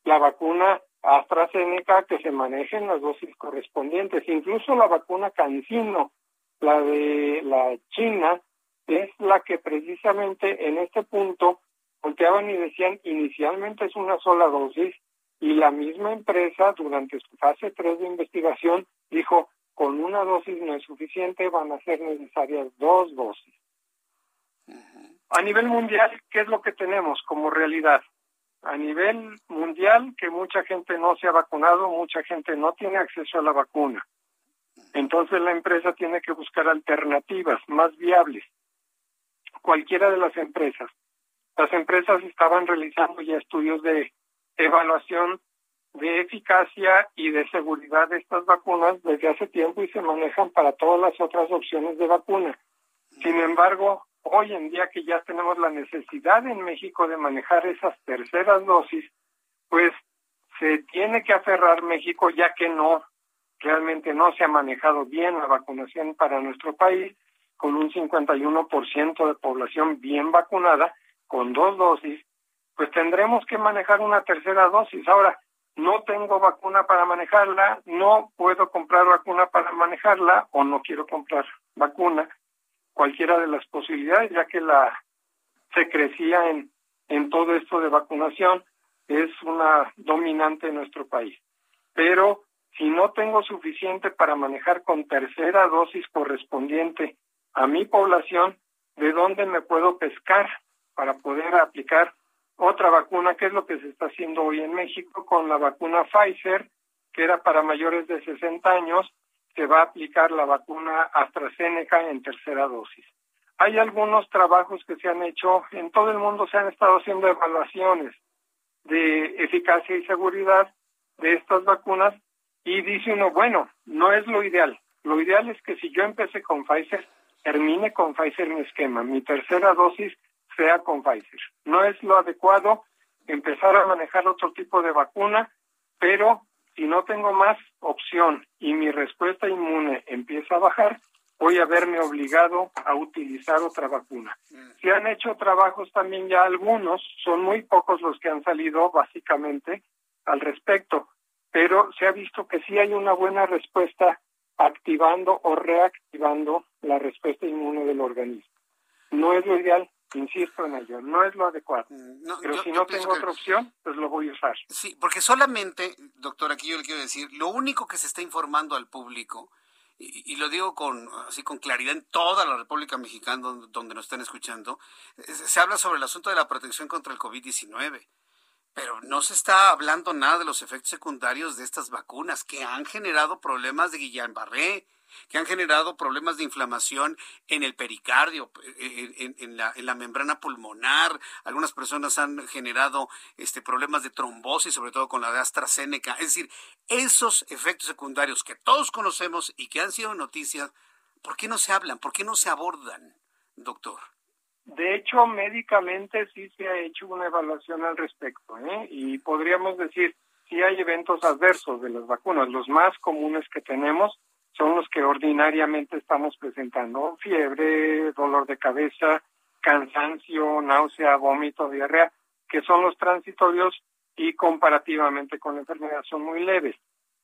La vacuna AstraZeneca que se manejen las dosis correspondientes. Incluso la vacuna CanSino, la de la China, es la que precisamente en este punto volteaban y decían inicialmente es una sola dosis y la misma empresa durante su fase 3 de investigación dijo con una dosis no es suficiente, van a ser necesarias dos dosis. A nivel mundial, ¿qué es lo que tenemos como realidad? A nivel mundial, que mucha gente no se ha vacunado, mucha gente no tiene acceso a la vacuna. Entonces la empresa tiene que buscar alternativas más viables. Cualquiera de las empresas. Las empresas estaban realizando ya estudios de evaluación de eficacia y de seguridad de estas vacunas desde hace tiempo y se manejan para todas las otras opciones de vacuna. Sin embargo, hoy en día que ya tenemos la necesidad en México de manejar esas terceras dosis, pues se tiene que aferrar México ya que no, realmente no se ha manejado bien la vacunación para nuestro país, con un 51% de población bien vacunada, con dos dosis, pues tendremos que manejar una tercera dosis. Ahora, no tengo vacuna para manejarla, no puedo comprar vacuna para manejarla o no quiero comprar vacuna cualquiera de las posibilidades, ya que la se crecía en, en todo esto de vacunación, es una dominante en nuestro país. Pero si no tengo suficiente para manejar con tercera dosis correspondiente a mi población, ¿de dónde me puedo pescar para poder aplicar otra vacuna, que es lo que se está haciendo hoy en México con la vacuna Pfizer, que era para mayores de 60 años, se va a aplicar la vacuna AstraZeneca en tercera dosis. Hay algunos trabajos que se han hecho, en todo el mundo se han estado haciendo evaluaciones de eficacia y seguridad de estas vacunas y dice uno, bueno, no es lo ideal. Lo ideal es que si yo empecé con Pfizer, termine con Pfizer mi esquema. Mi tercera dosis sea con Pfizer. No es lo adecuado empezar a manejar otro tipo de vacuna, pero si no tengo más opción y mi respuesta inmune empieza a bajar, voy a verme obligado a utilizar otra vacuna. Se han hecho trabajos también ya algunos, son muy pocos los que han salido básicamente al respecto, pero se ha visto que sí hay una buena respuesta activando o reactivando la respuesta inmune del organismo. No es lo ideal, insisto en ello, no es lo adecuado. Mm, pero si no tengo otra opción, pues lo voy a usar. Sí, porque solamente, doctor, aquí yo le quiero decir, lo único que se está informando al público, y, lo digo con así con claridad en toda la República Mexicana donde, donde nos están escuchando, se habla sobre el asunto de la protección contra el COVID-19. Pero no se está hablando nada de los efectos secundarios de estas vacunas que han generado problemas de Guillain-Barré, que han generado problemas de inflamación en el pericardio, en, la, membrana pulmonar. Algunas personas han generado este, problemas de trombosis, sobre todo con la de AstraZeneca. Es decir, esos efectos secundarios que todos conocemos y que han sido noticias, ¿por qué no se hablan? ¿Por qué no se abordan, doctor? de hecho, médicamente sí se ha hecho una evaluación al respecto, ¿eh? y podríamos decir, si hay eventos adversos de las vacunas. Los más comunes que tenemos son los que ordinariamente estamos presentando, fiebre, dolor de cabeza, cansancio, náusea, vómito, diarrea, que son los transitorios y comparativamente con la enfermedad son muy leves.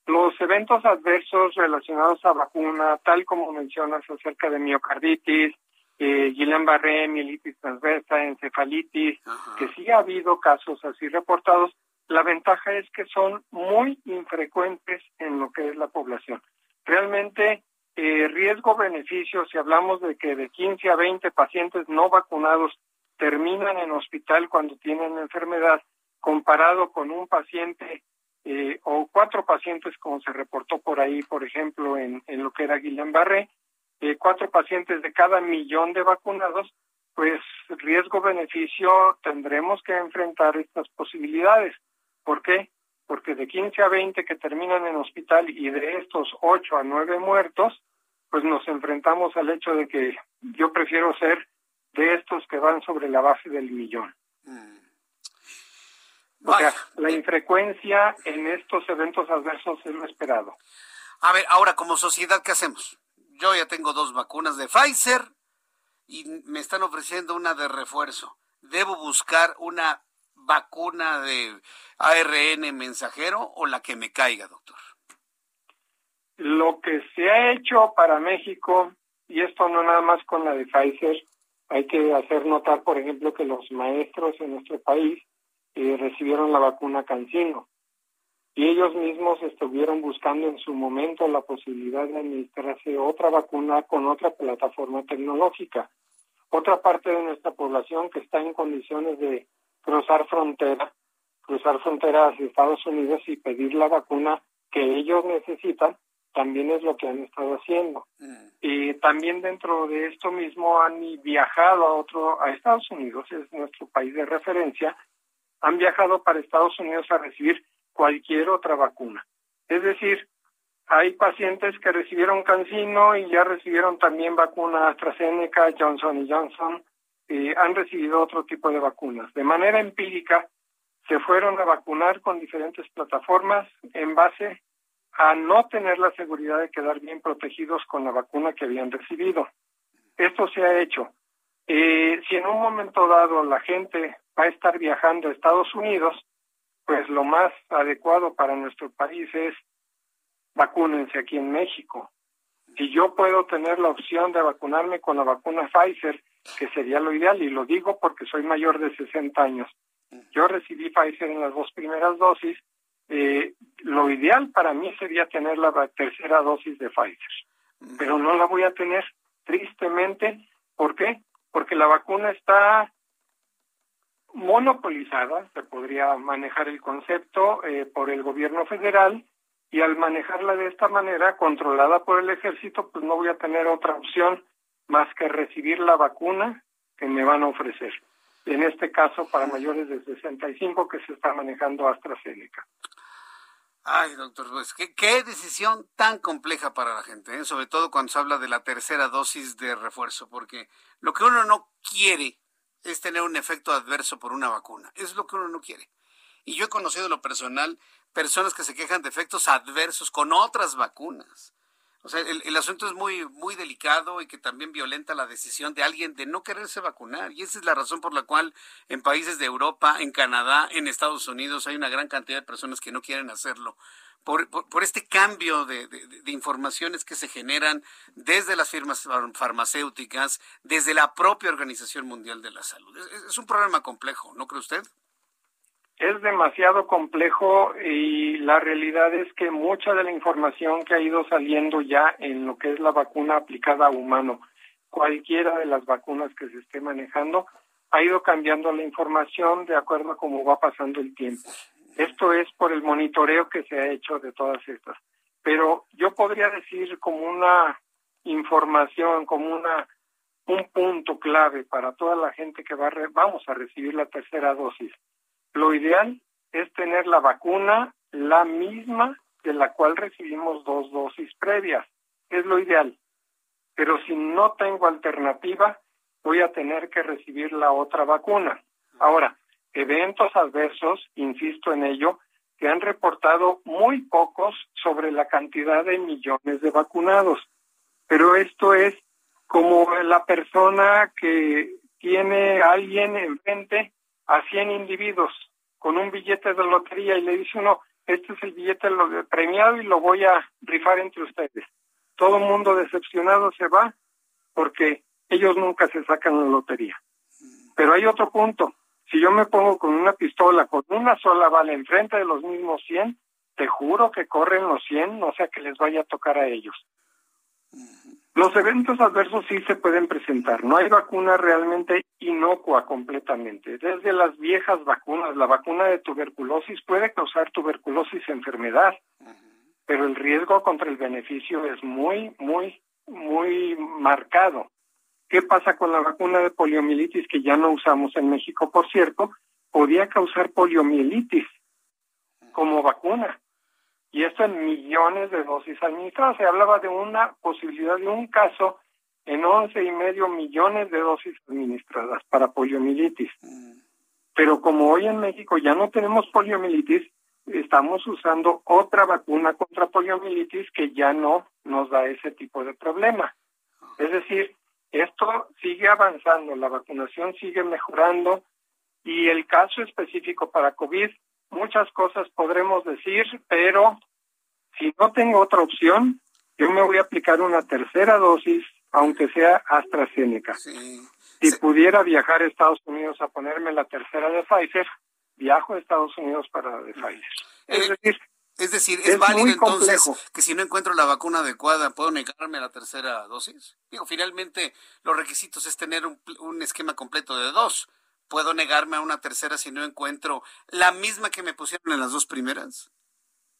Los eventos adversos relacionados a vacuna, tal como mencionas acerca de miocarditis, eh, Guillain-Barré, mielitis transversa, encefalitis, que sí ha habido casos así reportados, la ventaja es que son muy infrecuentes en lo que es la población. Realmente, eh, riesgo-beneficio, si hablamos de que de 15 a 20 pacientes no vacunados terminan en hospital cuando tienen enfermedad, comparado con un paciente eh, o cuatro pacientes, como se reportó por ahí, por ejemplo, en, lo que era Guillain-Barré, eh, cuatro pacientes de cada millón de vacunados, pues riesgo-beneficio tendremos que enfrentar estas posibilidades. ¿Por qué? Porque de 15 a 20 que terminan en hospital y de estos 8 a 9 muertos, pues nos enfrentamos al hecho de que yo prefiero ser de estos que van sobre la base del millón. Mm. O sea, la infrecuencia en estos eventos adversos es lo esperado. A ver, ahora como sociedad, ¿qué hacemos? Yo ya tengo dos vacunas de Pfizer y me están ofreciendo una de refuerzo. ¿Debo buscar una vacuna de ARN mensajero o la que me caiga, doctor? Lo que se ha hecho para México, y esto no nada más con la de Pfizer, hay que hacer notar, por ejemplo, que los maestros en nuestro país eh, recibieron la vacuna Cancino y ellos mismos estuvieron buscando en su momento la posibilidad de administrarse otra vacuna con otra plataforma tecnológica. Otra parte de nuestra población que está en condiciones de cruzar frontera, cruzar frontera hacia Estados Unidos y pedir la vacuna que ellos necesitan, también es lo que han estado haciendo. Mm. Y también dentro de esto mismo han viajado a otro, a Estados Unidos, es nuestro país de referencia, han viajado para Estados Unidos a recibir cualquier otra vacuna. Es decir, hay pacientes que recibieron Cancino y ya recibieron también vacuna AstraZeneca, Johnson Johnson, han recibido otro tipo de vacunas. De manera empírica, se fueron a vacunar con diferentes plataformas en base a no tener la seguridad de quedar bien protegidos con la vacuna que habían recibido. Esto se ha hecho. Eh, si en un momento dado la gente va a estar viajando a Estados Unidos, pues lo más adecuado para nuestro país es vacúnense aquí en México. Si yo puedo tener la opción de vacunarme con la vacuna Pfizer, que sería lo ideal, y lo digo porque soy mayor de 60 años. Yo recibí Pfizer en las dos primeras dosis. Eh, lo ideal para mí sería tener la tercera dosis de Pfizer, pero no la voy a tener, tristemente. ¿Por qué? Porque la vacuna está monopolizada, se podría manejar el concepto eh, por el gobierno federal y al manejarla de esta manera, controlada por el ejército, pues no voy a tener otra opción más que recibir la vacuna que me van a ofrecer. En este caso, para mayores de 65 que se está manejando AstraZeneca. Ay, doctor, pues qué, decisión tan compleja para la gente, ¿eh? sobre todo cuando se habla de la tercera dosis de refuerzo, porque lo que uno no quiere es tener un efecto adverso por una vacuna. es lo que uno no quiere. Y yo he conocido lo personal personas que se quejan de efectos adversos con otras vacunas. O sea, el, asunto es muy, muy delicado y que también violenta la decisión de alguien de no quererse vacunar. Y esa es la razón por la cual en países de Europa, en Canadá, en Estados Unidos hay una gran cantidad de personas que no quieren hacerlo por, por, este cambio de, informaciones que se generan desde las firmas farmacéuticas, desde la propia Organización Mundial de la Salud. Es un problema complejo, ¿no cree usted? Es demasiado complejo y la realidad es que mucha de la información que ha ido saliendo ya en lo que es la vacuna aplicada a humano, cualquiera de las vacunas que se esté manejando, ha ido cambiando la información de acuerdo a cómo va pasando el tiempo. Esto es por el monitoreo que se ha hecho de todas estas. Pero yo podría decir como una información, como una un punto clave para toda la gente que va vamos a recibir la tercera dosis. Lo ideal es tener la vacuna la misma de la cual recibimos dos dosis previas. Es lo ideal. Pero si no tengo alternativa, voy a tener que recibir la otra vacuna. Ahora, eventos adversos, insisto en ello, que han reportado muy pocos sobre la cantidad de millones de vacunados. Pero esto es como la persona que tiene a alguien enfrente a 100 individuos con un billete de lotería y le dice uno, este es el billete premiado y lo voy a rifar entre ustedes. Todo mundo decepcionado se va porque ellos nunca se sacan la lotería. Pero hay otro punto. Si yo me pongo con una pistola, con una sola bala enfrente de los mismos 100, te juro que corren los 100, no sea que les vaya a tocar a ellos. Los eventos adversos sí se pueden presentar. No hay vacuna realmente inocua completamente. Desde las viejas vacunas, la vacuna de tuberculosis puede causar tuberculosis enfermedad, pero el riesgo contra el beneficio es muy, muy, muy marcado. ¿Qué pasa con la vacuna de poliomielitis que ya no usamos en México, por cierto? Podía causar poliomielitis como vacuna y esto en millones de dosis administradas. Se hablaba de una posibilidad de un caso en once y medio millones de dosis administradas para poliomielitis. Pero como hoy en México ya no tenemos poliomielitis, estamos usando otra vacuna contra poliomielitis que ya no nos da ese tipo de problema. Es decir, esto sigue avanzando, la vacunación sigue mejorando y el caso específico para COVID muchas cosas podremos decir, pero si no tengo otra opción, yo me voy a aplicar una tercera dosis, aunque sea AstraZeneca. Si pudiera viajar a Estados Unidos a ponerme la tercera de Pfizer, viajo a Estados Unidos para la de Pfizer. Es eh, decir, es decir, ¿es, válido entonces que si no encuentro la vacuna adecuada, puedo negarme a la tercera dosis? Digo, finalmente los requisitos es tener un, un esquema completo de dos ¿Puedo negarme a una tercera si no encuentro la misma que me pusieron en las dos primeras?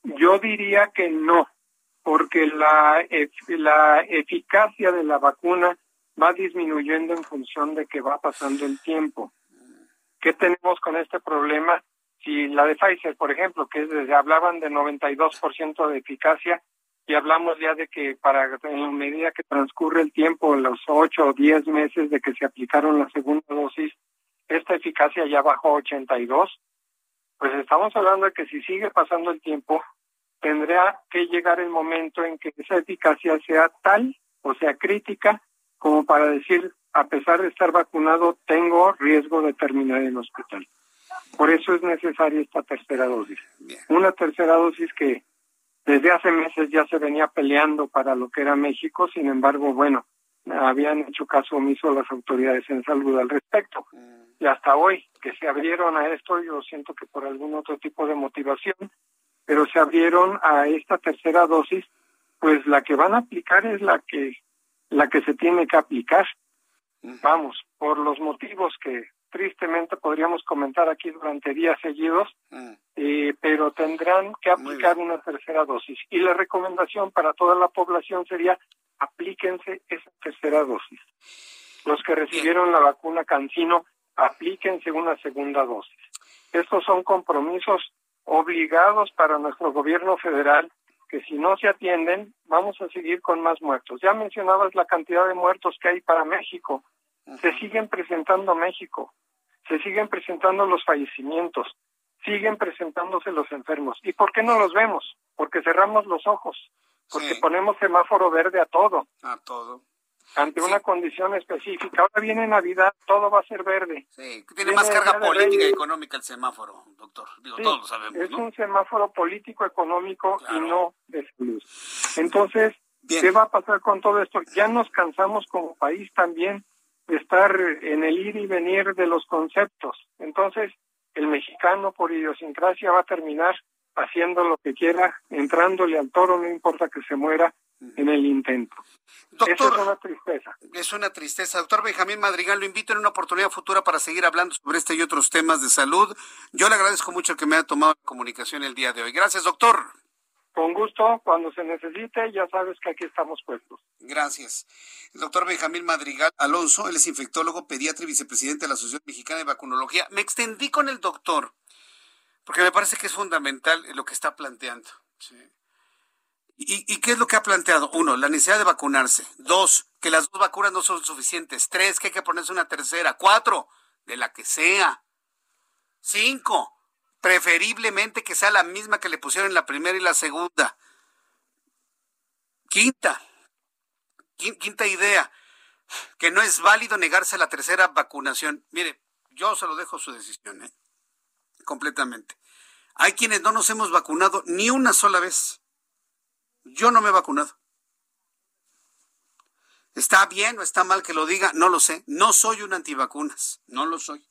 Yo diría que no, porque la, la eficacia de la vacuna va disminuyendo en función de que va pasando el tiempo. ¿Qué tenemos con este problema? Si la de Pfizer, por ejemplo, que desde hablaban de 92% de eficacia, y hablamos ya de que para en medida que transcurre el tiempo, los 8 o 10 meses de que se aplicaron la segunda dosis, esta eficacia ya bajó a 82, pues estamos hablando de que si sigue pasando el tiempo, tendrá que llegar el momento en que esa eficacia sea tal o sea crítica como para decir, a pesar de estar vacunado, tengo riesgo de terminar en el hospital. Por eso es necesaria esta tercera dosis. Una tercera dosis que desde hace meses ya se venía peleando para lo que era México, sin embargo, bueno, habían hecho caso omiso las autoridades en salud al respecto. Mm y hasta hoy que se abrieron a esto, yo siento que por algún otro tipo de motivación, pero se abrieron a esta tercera dosis, pues la que van a aplicar es la que la que se tiene que aplicar. Vamos, por los motivos que tristemente podríamos comentar aquí durante días seguidos, eh, pero tendrán que aplicar una tercera dosis. Y la recomendación para toda la población sería aplíquense esa tercera dosis. Los que recibieron la vacuna Cancino aplíquense una segunda dosis. Estos son compromisos obligados para nuestro gobierno federal que si no se atienden vamos a seguir con más muertos. Ya mencionabas la cantidad de muertos que hay para México. Se siguen presentando México, se siguen presentando los fallecimientos, siguen presentándose los enfermos. ¿Y por qué no los vemos? Porque cerramos los ojos, porque ponemos semáforo verde a todo. A todo ante una condición específica. Ahora viene Navidad, todo va a ser verde. Sí, tiene más carga política y económica el semáforo, doctor. Digo, todos lo sabemos. Es un semáforo político, económico y no de salud. Entonces, ¿qué va a pasar con todo esto? Ya nos cansamos como país también de estar en el ir y venir de los conceptos. Entonces, el mexicano por idiosincrasia va a terminar haciendo lo que quiera, entrándole al toro, no importa que se muera, en el intento. Doctor, es una tristeza. Es una tristeza. Doctor Benjamín Madrigal, lo invito en una oportunidad futura para seguir hablando sobre este y otros temas de salud. Yo le agradezco mucho que me haya tomado la comunicación el día de hoy. Gracias, doctor. Con gusto, cuando se necesite, ya sabes que aquí estamos puestos. Gracias. El doctor Benjamín Madrigal Alonso, él es infectólogo, pediatra y vicepresidente de la Asociación Mexicana de Vacunología. Me extendí con el doctor, porque me parece que es fundamental lo que está planteando. ¿sí? ¿Y, qué es lo que ha planteado? Uno, la necesidad de vacunarse. Dos, que las dos vacunas no son suficientes. Tres, que hay que ponerse una tercera. Cuatro, de la que sea. Cinco, preferiblemente que sea la misma que le pusieron la primera y la segunda. Quinta, quinta idea, que no es válido negarse a la tercera vacunación. Mire, yo se lo dejo su decisión, ¿eh? completamente. Hay quienes no nos hemos vacunado ni una sola vez. Yo no me he vacunado. ¿Está bien o está mal que lo diga? No lo sé. No soy un antivacunas. No lo soy.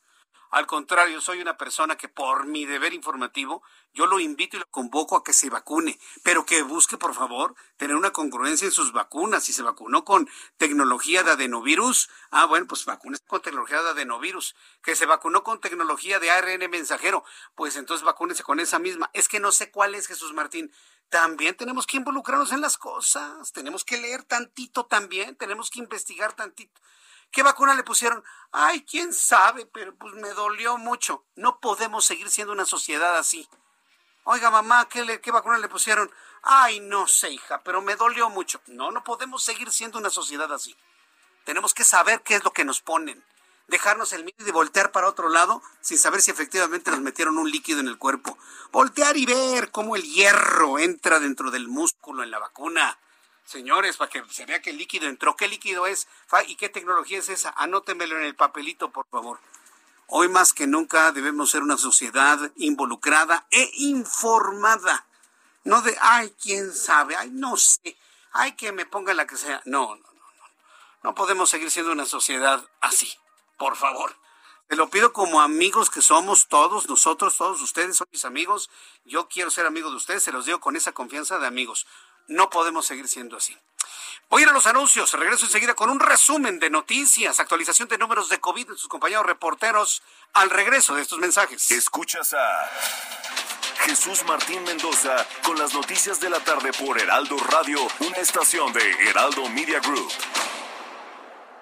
Al contrario, soy una persona que por mi deber informativo, yo lo invito y lo convoco a que se vacune, pero que busque, por favor, tener una congruencia en sus vacunas. Si se vacunó con tecnología de adenovirus, ah, bueno, pues vacúnese con tecnología de adenovirus. Que se vacunó con tecnología de ARN mensajero, pues entonces vacúnese con esa misma. Es que no sé cuál es, Jesús Martín también tenemos que involucrarnos en las cosas, tenemos que leer tantito también, tenemos que investigar tantito. ¿Qué vacuna le pusieron? Ay, quién sabe, pero pues me dolió mucho. No podemos seguir siendo una sociedad así. Oiga, mamá, ¿qué, ¿qué vacuna le pusieron? Ay, no sé, hija, pero me dolió mucho. No, no podemos seguir siendo una sociedad así. Tenemos que saber qué es lo que nos ponen dejarnos el miedo y voltear para otro lado sin saber si efectivamente nos metieron un líquido en el cuerpo. Voltear y ver cómo el hierro entra dentro del músculo en la vacuna. Señores, para que se vea el líquido entró. ¿Qué líquido es? ¿Y qué tecnología es esa? Anótemelo en el papelito, por favor. Hoy más que nunca debemos ser una sociedad involucrada e informada. No de, ay, quién sabe, ay, no sé, ay, que me ponga la que sea. No, no, no, no. No podemos seguir siendo una sociedad así por favor. Te lo pido como amigos que somos todos nosotros, todos ustedes son mis amigos. Yo quiero ser amigo de ustedes, se los digo con esa confianza de amigos. No podemos seguir siendo así. Voy a ir a los anuncios. Regreso enseguida con un resumen de noticias, actualización de números de COVID de sus compañeros reporteros al regreso de estos mensajes. Escuchas a Jesús Martín Mendoza con las noticias de la tarde por Heraldo Radio, una estación de Heraldo Media Group.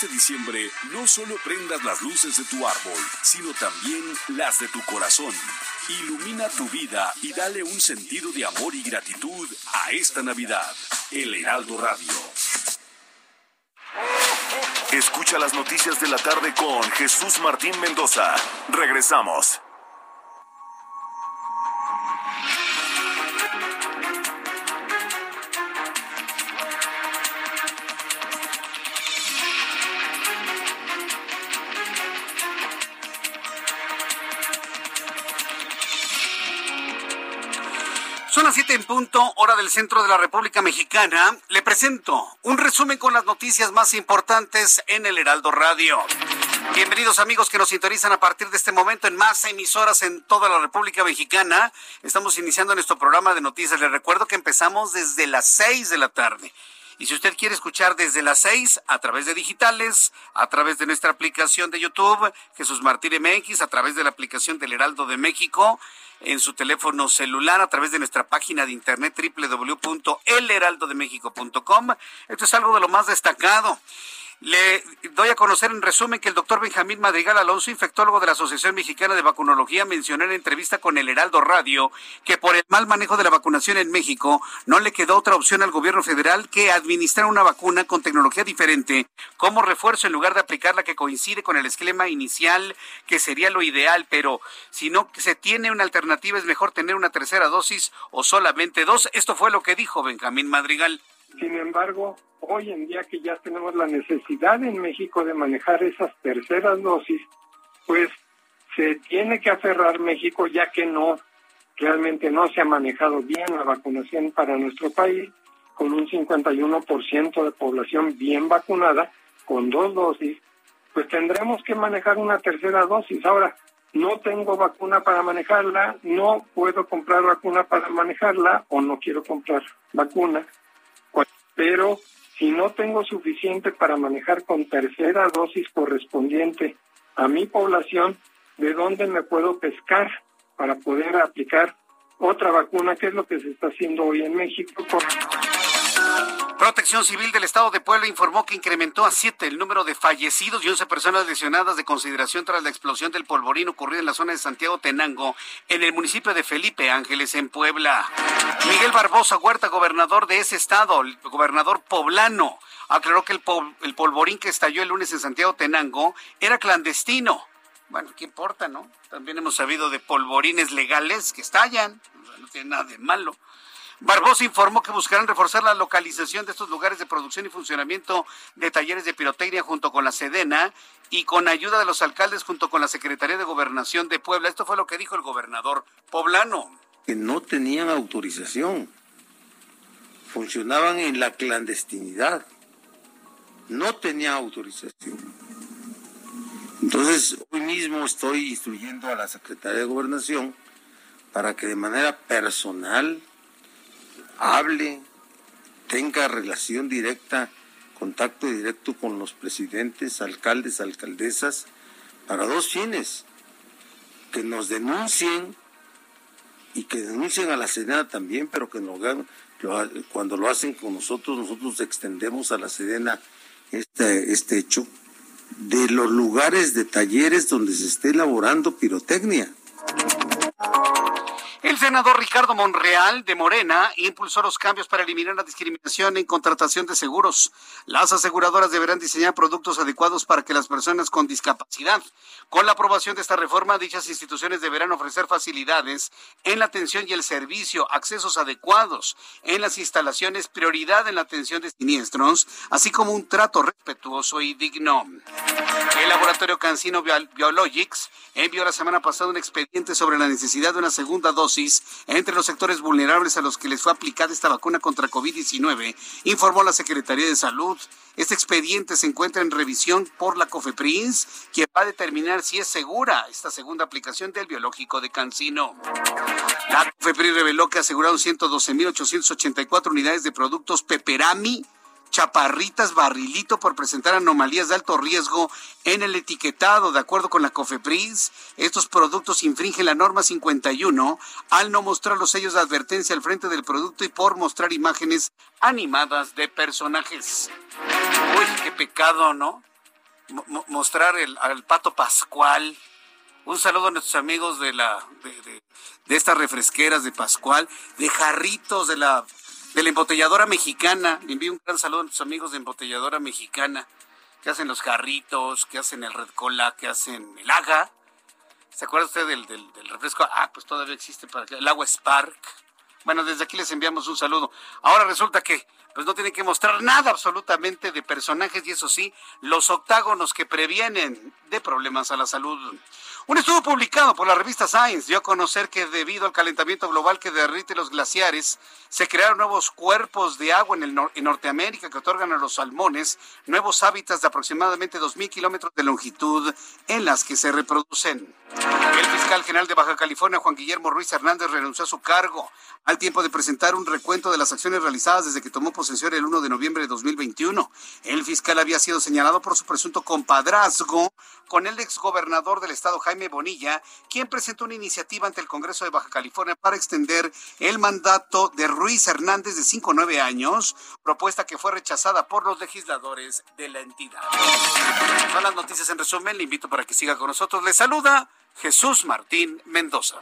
Este diciembre no solo prendas las luces de tu árbol, sino también las de tu corazón. Ilumina tu vida y dale un sentido de amor y gratitud a esta Navidad. El Heraldo Radio. Escucha las noticias de la tarde con Jesús Martín Mendoza. Regresamos. En punto, hora del centro de la República Mexicana. Le presento un resumen con las noticias más importantes en el Heraldo Radio. Bienvenidos amigos que nos sintonizan a partir de este momento en más emisoras en toda la República Mexicana. Estamos iniciando nuestro programa de noticias. Les recuerdo que empezamos desde las seis de la tarde. Y si usted quiere escuchar desde las seis a través de digitales, a través de nuestra aplicación de YouTube, Jesús Martín MX, a través de la aplicación del Heraldo de México, en su teléfono celular a través de nuestra página de internet www.elheraldodemexico.com. Esto es algo de lo más destacado. Le doy a conocer en resumen que el doctor Benjamín Madrigal Alonso, infectólogo de la Asociación Mexicana de Vacunología, mencionó en entrevista con el Heraldo Radio que por el mal manejo de la vacunación en México no le quedó otra opción al gobierno federal que administrar una vacuna con tecnología diferente como refuerzo en lugar de aplicar la que coincide con el esquema inicial, que sería lo ideal, pero si no se tiene una alternativa es mejor tener una tercera dosis o solamente dos. Esto fue lo que dijo Benjamín Madrigal. Sin embargo, hoy en día que ya tenemos la necesidad en México de manejar esas terceras dosis, pues se tiene que aferrar México ya que no, realmente no se ha manejado bien la vacunación para nuestro país, con un 51% de población bien vacunada, con dos dosis, pues tendremos que manejar una tercera dosis. Ahora, no tengo vacuna para manejarla, no puedo comprar vacuna para manejarla o no quiero comprar vacuna pero si no tengo suficiente para manejar con tercera dosis correspondiente a mi población, de dónde me puedo pescar para poder aplicar otra vacuna, que es lo que se está haciendo hoy en México. Protección Civil del Estado de Puebla informó que incrementó a siete el número de fallecidos y 11 personas lesionadas de consideración tras la explosión del polvorín ocurrida en la zona de Santiago Tenango, en el municipio de Felipe Ángeles, en Puebla. Miguel Barbosa Huerta, gobernador de ese estado, gobernador poblano, aclaró que el polvorín que estalló el lunes en Santiago Tenango era clandestino. Bueno, ¿qué importa, no? También hemos sabido de polvorines legales que estallan, no tiene nada de malo. Barbosa informó que buscarán reforzar la localización de estos lugares de producción y funcionamiento de talleres de pirotecnia junto con la Sedena y con ayuda de los alcaldes junto con la Secretaría de Gobernación de Puebla. Esto fue lo que dijo el gobernador poblano. Que no tenían autorización, funcionaban en la clandestinidad, no tenían autorización. Entonces, hoy mismo estoy instruyendo a la Secretaría de Gobernación para que de manera personal hable, tenga relación directa, contacto directo con los presidentes, alcaldes, alcaldesas, para dos fines, que nos denuncien y que denuncien a la Sedena también, pero que hagan, cuando lo hacen con nosotros, nosotros extendemos a la Sedena este, este hecho de los lugares de talleres donde se esté elaborando pirotecnia. El senador Ricardo Monreal de Morena impulsó los cambios para eliminar la discriminación en contratación de seguros. Las aseguradoras deberán diseñar productos adecuados para que las personas con discapacidad. Con la aprobación de esta reforma, dichas instituciones deberán ofrecer facilidades en la atención y el servicio, accesos adecuados en las instalaciones, prioridad en la atención de siniestros, así como un trato respetuoso y digno. El laboratorio Cancino Biologics envió la semana pasada un expediente sobre la necesidad de una segunda dosis entre los sectores vulnerables a los que les fue aplicada esta vacuna contra COVID-19, informó la Secretaría de Salud. Este expediente se encuentra en revisión por la COFEPRINS, que va a determinar si es segura esta segunda aplicación del biológico de Cancino. La COFEPRINS reveló que aseguraron 112.884 unidades de productos Peperami chaparritas barrilito por presentar anomalías de alto riesgo en el etiquetado. De acuerdo con la COFEPRIS, estos productos infringen la norma 51 al no mostrar los sellos de advertencia al frente del producto y por mostrar imágenes animadas de personajes. Uy, qué pecado, ¿no? mostrar el, al pato Pascual. Un saludo a nuestros amigos de la de, de estas refresqueras de Pascual, de jarritos de la de la embotelladora mexicana. Le envío un gran saludo a nuestros amigos de embotelladora mexicana, que hacen los jarritos, que hacen el Red Cola, que hacen el Aga. ¿Se acuerda usted del, del, refresco? Ah, pues todavía existe para el agua Spark. Bueno, desde aquí les enviamos un saludo. Ahora resulta que pues no tienen que mostrar nada absolutamente de personajes y eso sí, los octágonos que previenen de problemas a la salud. Un estudio publicado por la revista Science dio a conocer que debido al calentamiento global que derrite los glaciares, se crearon nuevos cuerpos de agua en, el Norteamérica que otorgan a los salmones nuevos hábitats de aproximadamente 2.000 kilómetros de longitud en las que se reproducen. El fiscal general de Baja California, Juan Guillermo Ruiz Hernández, renunció a su cargo al tiempo de presentar un recuento de las acciones realizadas desde que tomó posesión el 1 de noviembre de 2021. El fiscal había sido señalado por su presunto compadrazgo con el exgobernador del estado Jaime Bonilla, quien presentó una iniciativa ante el Congreso de Baja California para extender el mandato de Ruiz Hernández de 5 a 9 años, propuesta que fue rechazada por los legisladores de la entidad. Son las noticias en resumen, le invito para que siga con nosotros. Le saluda Jesús Martín Mendoza.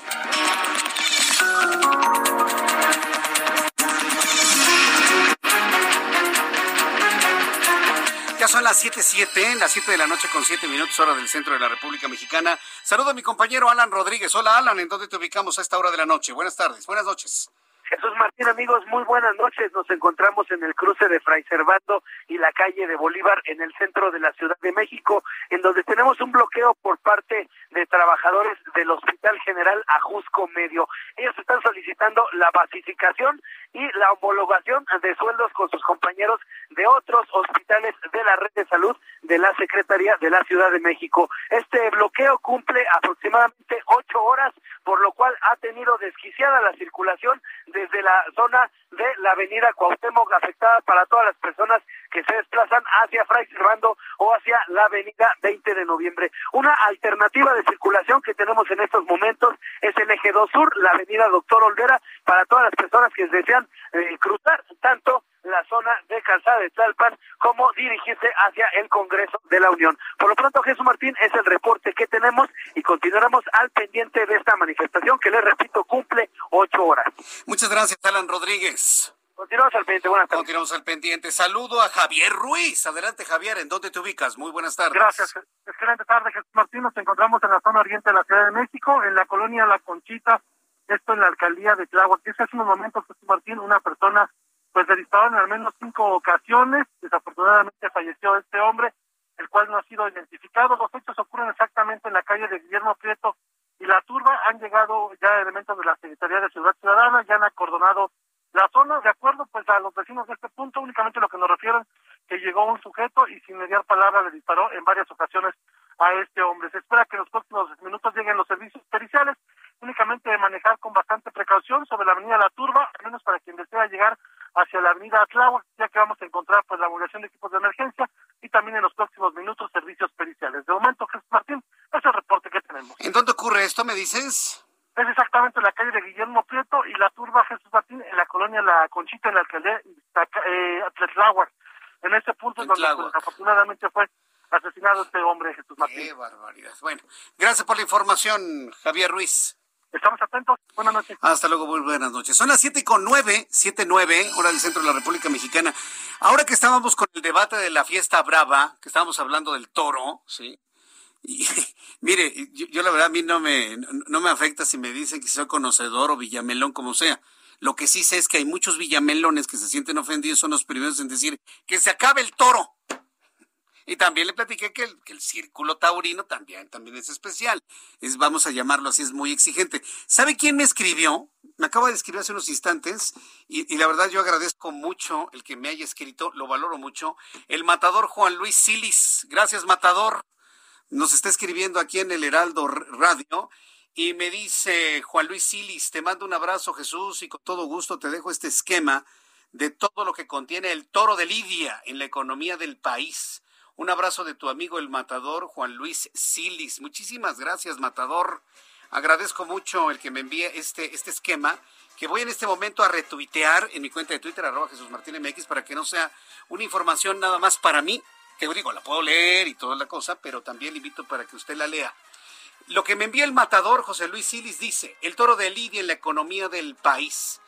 Ya son las 7:07, las 7 de la noche con 7 minutos hora del centro de la República Mexicana. Saludo a mi compañero Alan Rodríguez. Hola Alan, ¿en dónde te ubicamos a esta hora de la noche? Buenas tardes, buenas noches. Jesús Martín, amigos, muy buenas noches. Nos encontramos en el cruce de Fray Servando y la calle de Bolívar en el centro de la Ciudad de México, en donde tenemos un bloqueo por parte de trabajadores del Hospital General Ajusco Medio. Ellos están solicitando la basificación y la homologación de sueldos con sus compañeros de otros hospitales de la red de salud de la Secretaría de la Ciudad de México. Este bloqueo cumple aproximadamente ocho horas, por lo cual ha tenido desquiciada la circulación desde la zona de la avenida Cuauhtémoc, afectada para todas las personas que se desplazan hacia Fray Servando o hacia la avenida 20 de noviembre. Una alternativa de circulación que tenemos en estos momentos es el eje 2 sur, la avenida Doctor Olvera, para todas las personas que desean eh, cruzar tanto la zona de Calzada de Tlalpan como dirigirse hacia el Congreso de la Unión. Por lo pronto, Jesús Martín, es el reporte que tenemos y continuaremos al pendiente de esta manifestación que, les repito, cumple ocho horas. Muchas gracias, Alan Rodríguez. Continuamos al pendiente, buenas tardes. Continuamos al pendiente. Saludo a Javier Ruiz. Adelante, Javier, ¿en dónde te ubicas? Muy buenas tardes. Gracias. Excelente tarde, Jesús Martín. Nos encontramos en la zona oriente de la Ciudad de México, en la colonia La Conchita, esto en la alcaldía de Tláhuac. Hace unos momentos, Jesús Martín, una persona pues le dispararon en al menos cinco ocasiones. Desafortunadamente falleció este hombre, el cual no ha sido identificado. Los hechos ocurren exactamente en la calle de Guillermo Prieto y La Turba. Han llegado ya elementos de la Secretaría de Ciudad Ciudadana, ya han acordonado la zona. De acuerdo pues a los vecinos de este punto, únicamente lo que nos refieren que llegó un sujeto y sin mediar palabra le disparó en varias ocasiones a este hombre. Se espera que en los próximos minutos lleguen los servicios periciales, únicamente de manejar con bastante precaución sobre la avenida La Turba, al menos para quien desea llegar hacia la avenida Atláhuac, ya que vamos a encontrar pues la movilización de equipos de emergencia y también en los próximos minutos servicios periciales. De momento, Jesús Martín, es el reporte que tenemos. ¿En dónde ocurre esto, me dices? Es exactamente en la calle de Guillermo Prieto y la turba Jesús Martín en la colonia La Conchita, en la alcaldía eh. En ese punto es donde pues, desafortunadamente fue asesinado este hombre, Jesús Martín. Qué barbaridad. Bueno, gracias por la información, Javier Ruiz. Estamos atentos. Buenas noches. Hasta luego, muy buenas noches. Son las siete con nueve, siete nueve, hora del centro de la República Mexicana. Ahora que estábamos con el debate de la fiesta brava, que estábamos hablando del toro, ¿sí? Y mire, yo, la verdad a mí no me, no me afecta si me dicen que soy conocedor o villamelón, como sea. Lo que sí sé es que hay muchos villamelones que se sienten ofendidos, son los primeros en decir que se acabe el toro. Y también le platiqué que el, círculo taurino también, también es especial. Es, vamos a llamarlo así, es muy exigente. ¿Sabe quién me escribió? Me acaba de escribir hace unos instantes y, y, la verdad yo agradezco mucho el que me haya escrito, lo valoro mucho. El matador Juan Luis Silis. Gracias, matador. Nos está escribiendo aquí en el Heraldo Radio y me dice Juan Luis Silis, te mando un abrazo Jesús y con todo gusto te dejo este esquema de todo lo que contiene el toro de Lidia en la economía del país. Un abrazo de tu amigo el matador Juan Luis Silis. Muchísimas gracias, matador. Agradezco mucho el que me envíe este, este esquema que voy en este momento a retuitear en mi cuenta de Twitter, arroba Jesús Martín MX, para que no sea una información nada más para mí, que digo, la puedo leer y toda la cosa, pero también le invito para que usted la lea. Lo que me envía el matador José Luis Silis dice, el toro de Lidia en la economía del país.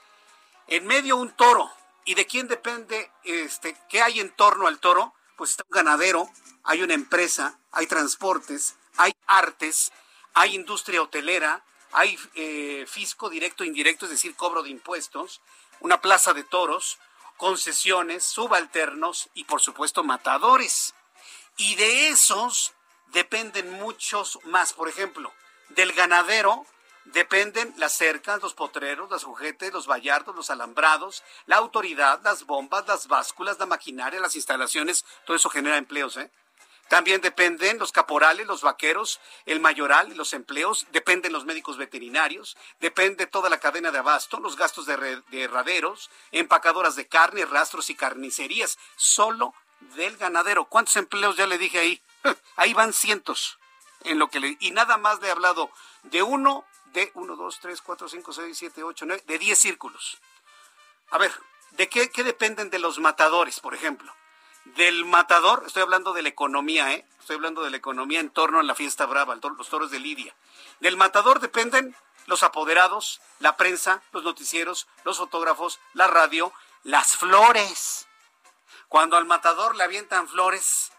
En medio un toro. ¿Y de quién depende este, qué hay en torno al toro? Pues está un ganadero, hay una empresa, hay transportes, hay artes, hay industria hotelera, hay eh, fisco directo e indirecto, es decir, cobro de impuestos, una plaza de toros, concesiones, subalternos y por supuesto matadores. Y de esos dependen muchos más. Por ejemplo, del ganadero dependen las cercas, los potreros, las juguetes, los vallardos, los alambrados, la autoridad, las bombas, las básculas, la maquinaria, las instalaciones, todo eso genera empleos, ¿eh? También dependen los caporales, los vaqueros, el mayoral, los empleos, dependen los médicos veterinarios, depende toda la cadena de abasto, los gastos de, de herraderos, empacadoras de carne, rastros y carnicerías, solo del ganadero. ¿Cuántos empleos ya le dije ahí? Ahí van cientos en lo que y nada más le he hablado de uno de 1, 2, 3, 4, 5, 6, 7, 8, 9, de 10 círculos. A ver, ¿de qué, qué dependen de los matadores, por ejemplo? Del matador, estoy hablando de la economía, ¿eh? Estoy hablando de la economía en torno a la fiesta brava, los toros de Lidia. Del matador dependen los apoderados, la prensa, los noticieros, los fotógrafos, la radio, las flores. Cuando al matador le avientan flores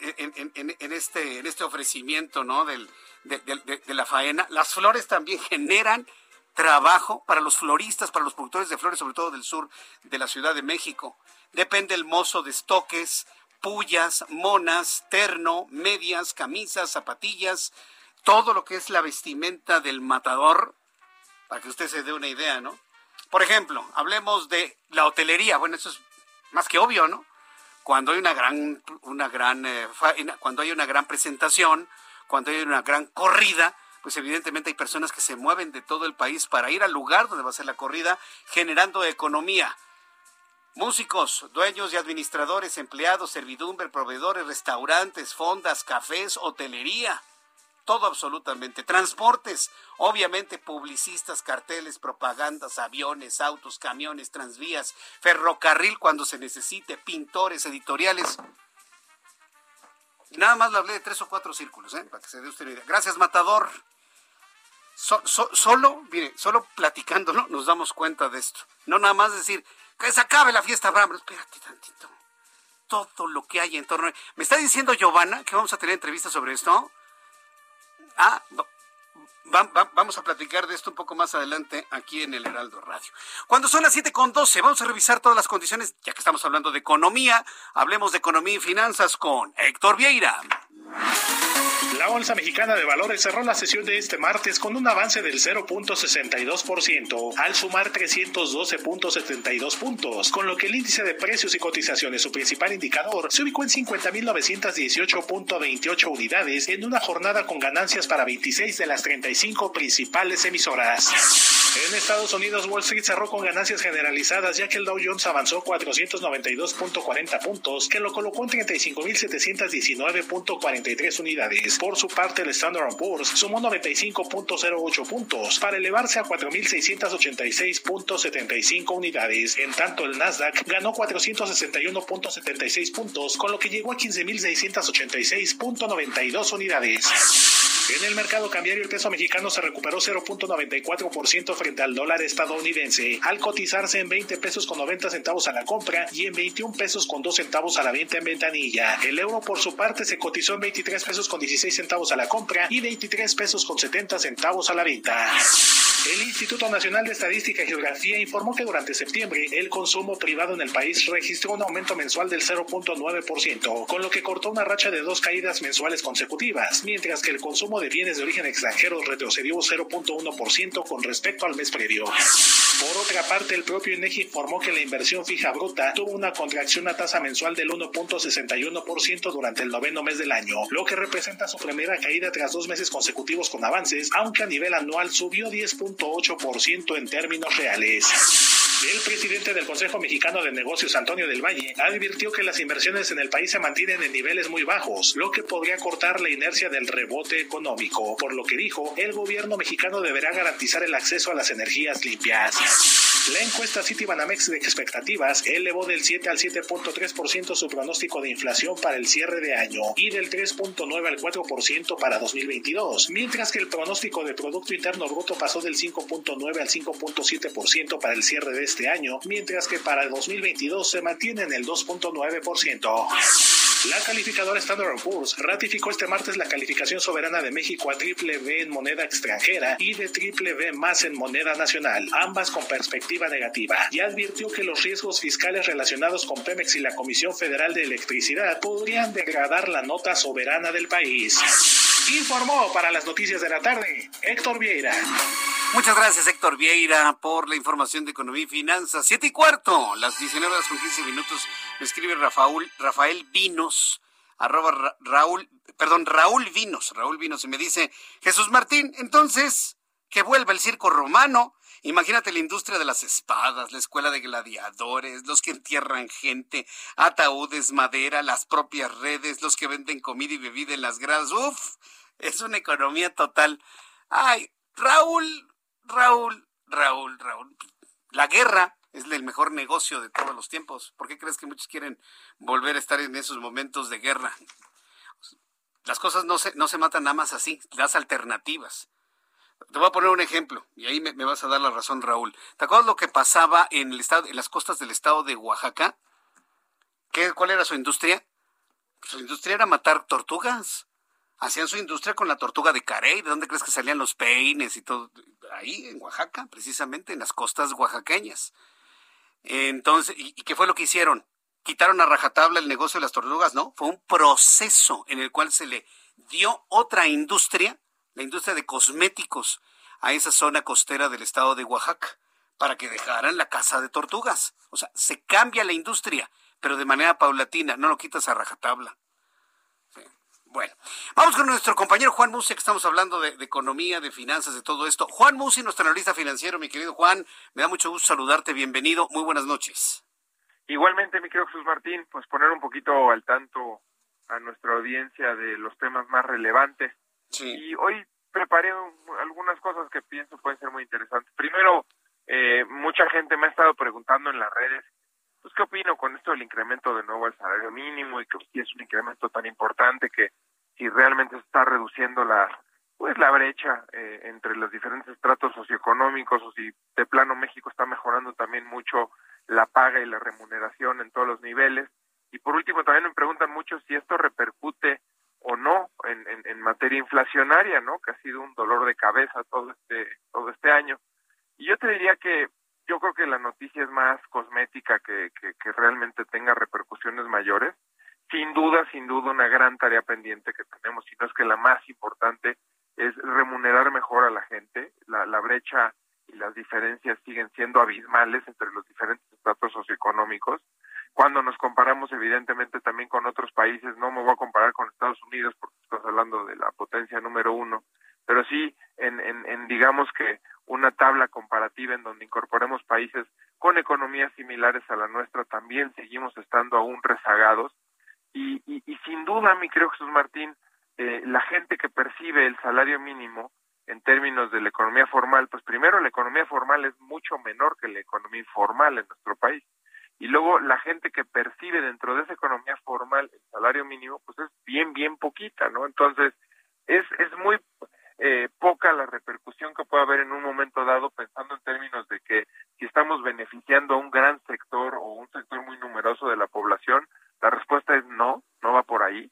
en, este, en este ofrecimiento, ¿no? Del, de, la faena. Las flores también generan trabajo para los floristas, para los productores de flores, sobre todo del sur de la Ciudad de México. Depende el mozo de estoques, pullas, monas, terno, medias, camisas, zapatillas, todo lo que es la vestimenta del matador, para que usted se dé una idea, ¿no? Por ejemplo, hablemos de la hotelería. Bueno, eso es más que obvio, ¿no? Cuando hay una gran, una gran, eh, cuando hay una gran presentación, cuando hay una gran corrida, pues evidentemente hay personas que se mueven de todo el país para ir al lugar donde va a ser la corrida, generando economía. Músicos, dueños y administradores, empleados, servidumbre, proveedores, restaurantes, fondas, cafés, hotelería todo absolutamente. Transportes, obviamente publicistas, carteles, propagandas, aviones, autos, camiones, transvías, ferrocarril cuando se necesite, pintores, editoriales. Nada más le hablé de tres o cuatro círculos, ¿eh? para que se dé usted una idea. Gracias, Matador. solo, mire, solo platicándolo nos damos cuenta de esto. No nada más decir, que se acabe la fiesta, Abraham. Espérate tantito. Todo lo que hay en torno. ¿Me está diciendo Giovanna que vamos a tener entrevistas sobre esto? Ah, vamos a platicar de esto un poco más adelante aquí en el Heraldo Radio. Cuando son las 7 con 12, vamos a revisar todas las condiciones, ya que estamos hablando de economía, hablemos de economía y finanzas con Héctor Vieira. La Bolsa Mexicana de Valores cerró la sesión de este martes con un avance del 0.62% al sumar 312.72 puntos, con lo que el índice de precios y cotizaciones, su principal indicador, se ubicó en 50.918.28 unidades en una jornada con ganancias para 26 de las 35 principales emisoras. En Estados Unidos, Wall Street cerró con ganancias generalizadas ya que el Dow Jones avanzó 492.40 puntos, que lo colocó en 35.719.43 unidades. Por su parte, el Standard Poor's sumó 95.08 puntos para elevarse a 4.686.75 unidades. En tanto, el Nasdaq ganó 461.76 puntos, con lo que llegó a 15.686.92 unidades. En el mercado cambiario el peso mexicano se recuperó 0.94% frente al dólar estadounidense, al cotizarse en 20 pesos con 90 centavos a la compra y en 21 pesos con 2 centavos a la venta en ventanilla. El euro por su parte se cotizó en 23 pesos con 16 centavos a la compra y 23 pesos con 70 centavos a la venta. El Instituto Nacional de Estadística y Geografía informó que durante septiembre el consumo privado en el país registró un aumento mensual del 0.9%, con lo que cortó una racha de dos caídas mensuales consecutivas, mientras que el consumo de bienes de origen extranjero retrocedió 0.1% con respecto al mes previo. Por otra parte, el propio INEGI informó que la inversión fija bruta tuvo una contracción a tasa mensual del 1.61% durante el noveno mes del año, lo que representa su primera caída tras dos meses consecutivos con avances, aunque a nivel anual subió 10.8% en términos reales. El presidente del Consejo Mexicano de Negocios, Antonio del Valle, advirtió que las inversiones en el país se mantienen en niveles muy bajos, lo que podría cortar la inercia del rebote económico, por lo que dijo, el gobierno mexicano deberá garantizar el acceso a las energías limpias. La encuesta Citibanamex de expectativas elevó del 7 al 7.3% su pronóstico de inflación para el cierre de año y del 3.9 al 4% para 2022, mientras que el pronóstico de Producto Interno Bruto pasó del 5.9 al 5.7% para el cierre de este año, mientras que para 2022 se mantiene en el 2.9%. La calificadora Standard Poor's ratificó este martes la calificación soberana de México a triple B en moneda extranjera y de triple B más en moneda nacional, ambas con perspectiva negativa, y advirtió que los riesgos fiscales relacionados con Pemex y la Comisión Federal de Electricidad podrían degradar la nota soberana del país. Informó para las noticias de la tarde Héctor Vieira. Muchas gracias, Héctor Vieira, por la información de economía y finanzas. Siete y cuarto, las 19 horas con 15 minutos, escribe Rafael, Rafael Vinos, arroba Raúl, perdón, Raúl Vinos, Raúl Vinos, y me dice, Jesús Martín, entonces, que vuelva el circo romano. Imagínate la industria de las espadas, la escuela de gladiadores, los que entierran gente, ataúdes, madera, las propias redes, los que venden comida y bebida en las gradas. Uf, es una economía total. Ay, Raúl, Raúl, Raúl, Raúl. La guerra es el mejor negocio de todos los tiempos. ¿Por qué crees que muchos quieren volver a estar en esos momentos de guerra? Las cosas no se, no se matan nada más así, las alternativas. Te voy a poner un ejemplo y ahí me, vas a dar la razón, Raúl. ¿Te acuerdas lo que pasaba en, el estado, en las costas del estado de Oaxaca? ¿Qué, ¿Cuál era su industria? Su industria era matar tortugas hacían su industria con la tortuga de Carey. ¿De dónde crees que salían los peines y todo? Ahí, en Oaxaca, precisamente, en las costas oaxaqueñas. Entonces, ¿y, qué fue lo que hicieron? ¿Quitaron a rajatabla el negocio de las tortugas? No, fue un proceso en el cual se le dio otra industria, la industria de cosméticos, a esa zona costera del estado de Oaxaca, para que dejaran la caza de tortugas. O sea, se cambia la industria, pero de manera paulatina, no lo quitas a rajatabla. Bueno, vamos con nuestro compañero Juan Musi, que estamos hablando de, economía, de finanzas, de todo esto. Juan Musi, nuestro analista financiero, mi querido Juan, me da mucho gusto saludarte, bienvenido, muy buenas noches. Igualmente, mi querido Jesús Martín, pues poner un poquito al tanto a nuestra audiencia de los temas más relevantes. Sí. Y hoy preparé algunas cosas que pienso pueden ser muy interesantes. Primero, eh, mucha gente me ha estado preguntando en las redes, pues qué opino con esto del incremento de nuevo al salario mínimo y que si es un incremento tan importante que si realmente se está reduciendo la pues la brecha eh, entre los diferentes estratos socioeconómicos o si de plano México está mejorando también mucho la paga y la remuneración en todos los niveles. Y por último, también me preguntan mucho si esto repercute o no en, en, materia inflacionaria, ¿no? Que ha sido un dolor de cabeza todo este, todo este año. Y yo te diría que yo creo que la noticia es más cosmética que, que, realmente tenga repercusiones mayores. Sin duda, sin duda, una gran tarea pendiente que tenemos, si no es que la más importante, es remunerar mejor a la gente. La, la brecha y las diferencias siguen siendo abismales entre los diferentes estratos socioeconómicos. Cuando nos comparamos evidentemente también con otros países, no me voy a comparar con Estados Unidos porque estás hablando de la potencia número uno, pero sí en, en digamos que una tabla comparativa en donde incorporemos países con economías similares a la nuestra, también seguimos estando aún rezagados. Y, sin duda, mi creo Jesús Martín, eh, la gente que percibe el salario mínimo en términos de la economía formal, pues primero la economía formal es mucho menor que la economía informal en nuestro país. Y luego la gente que percibe dentro de esa economía formal el salario mínimo, pues es bien, bien poquita, ¿no? Entonces, es, es muy eh, poca la repercusión que puede haber en un momento dado pensando en términos de que si estamos beneficiando a un gran sector o un sector muy numeroso de la población, la respuesta es no, no va por ahí.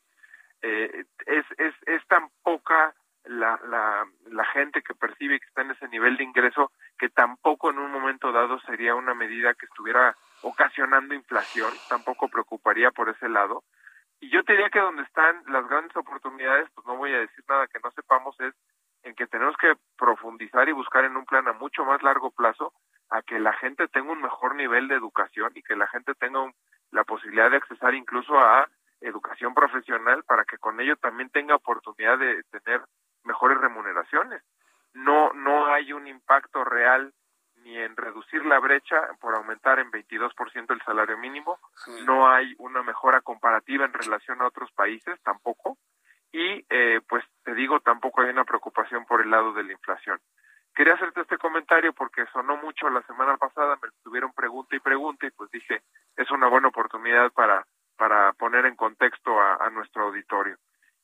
Eh, es, es, es tan poca la, la, la gente que percibe que está en ese nivel de ingreso que tampoco en un momento dado sería una medida que estuviera ocasionando inflación, tampoco preocuparía por ese lado. Y yo diría que donde están las grandes oportunidades, pues no voy a decir nada que no sepamos, es en que tenemos que profundizar y buscar en un plan a mucho más largo plazo a que la gente tenga un mejor nivel de educación y que la gente tenga la posibilidad de accesar incluso a educación profesional para que con ello también tenga oportunidad de tener mejores remuneraciones. No, no hay un impacto real ni en reducir la brecha por aumentar en 22% el salario mínimo, no hay una mejora comparativa en relación a otros países tampoco, y eh, pues te digo, tampoco hay una preocupación por el lado de la inflación. Quería hacerte este comentario porque sonó mucho la semana pasada, me tuvieron pregunta y pregunta y pues dije, es una buena oportunidad para, para poner en contexto a nuestro auditorio.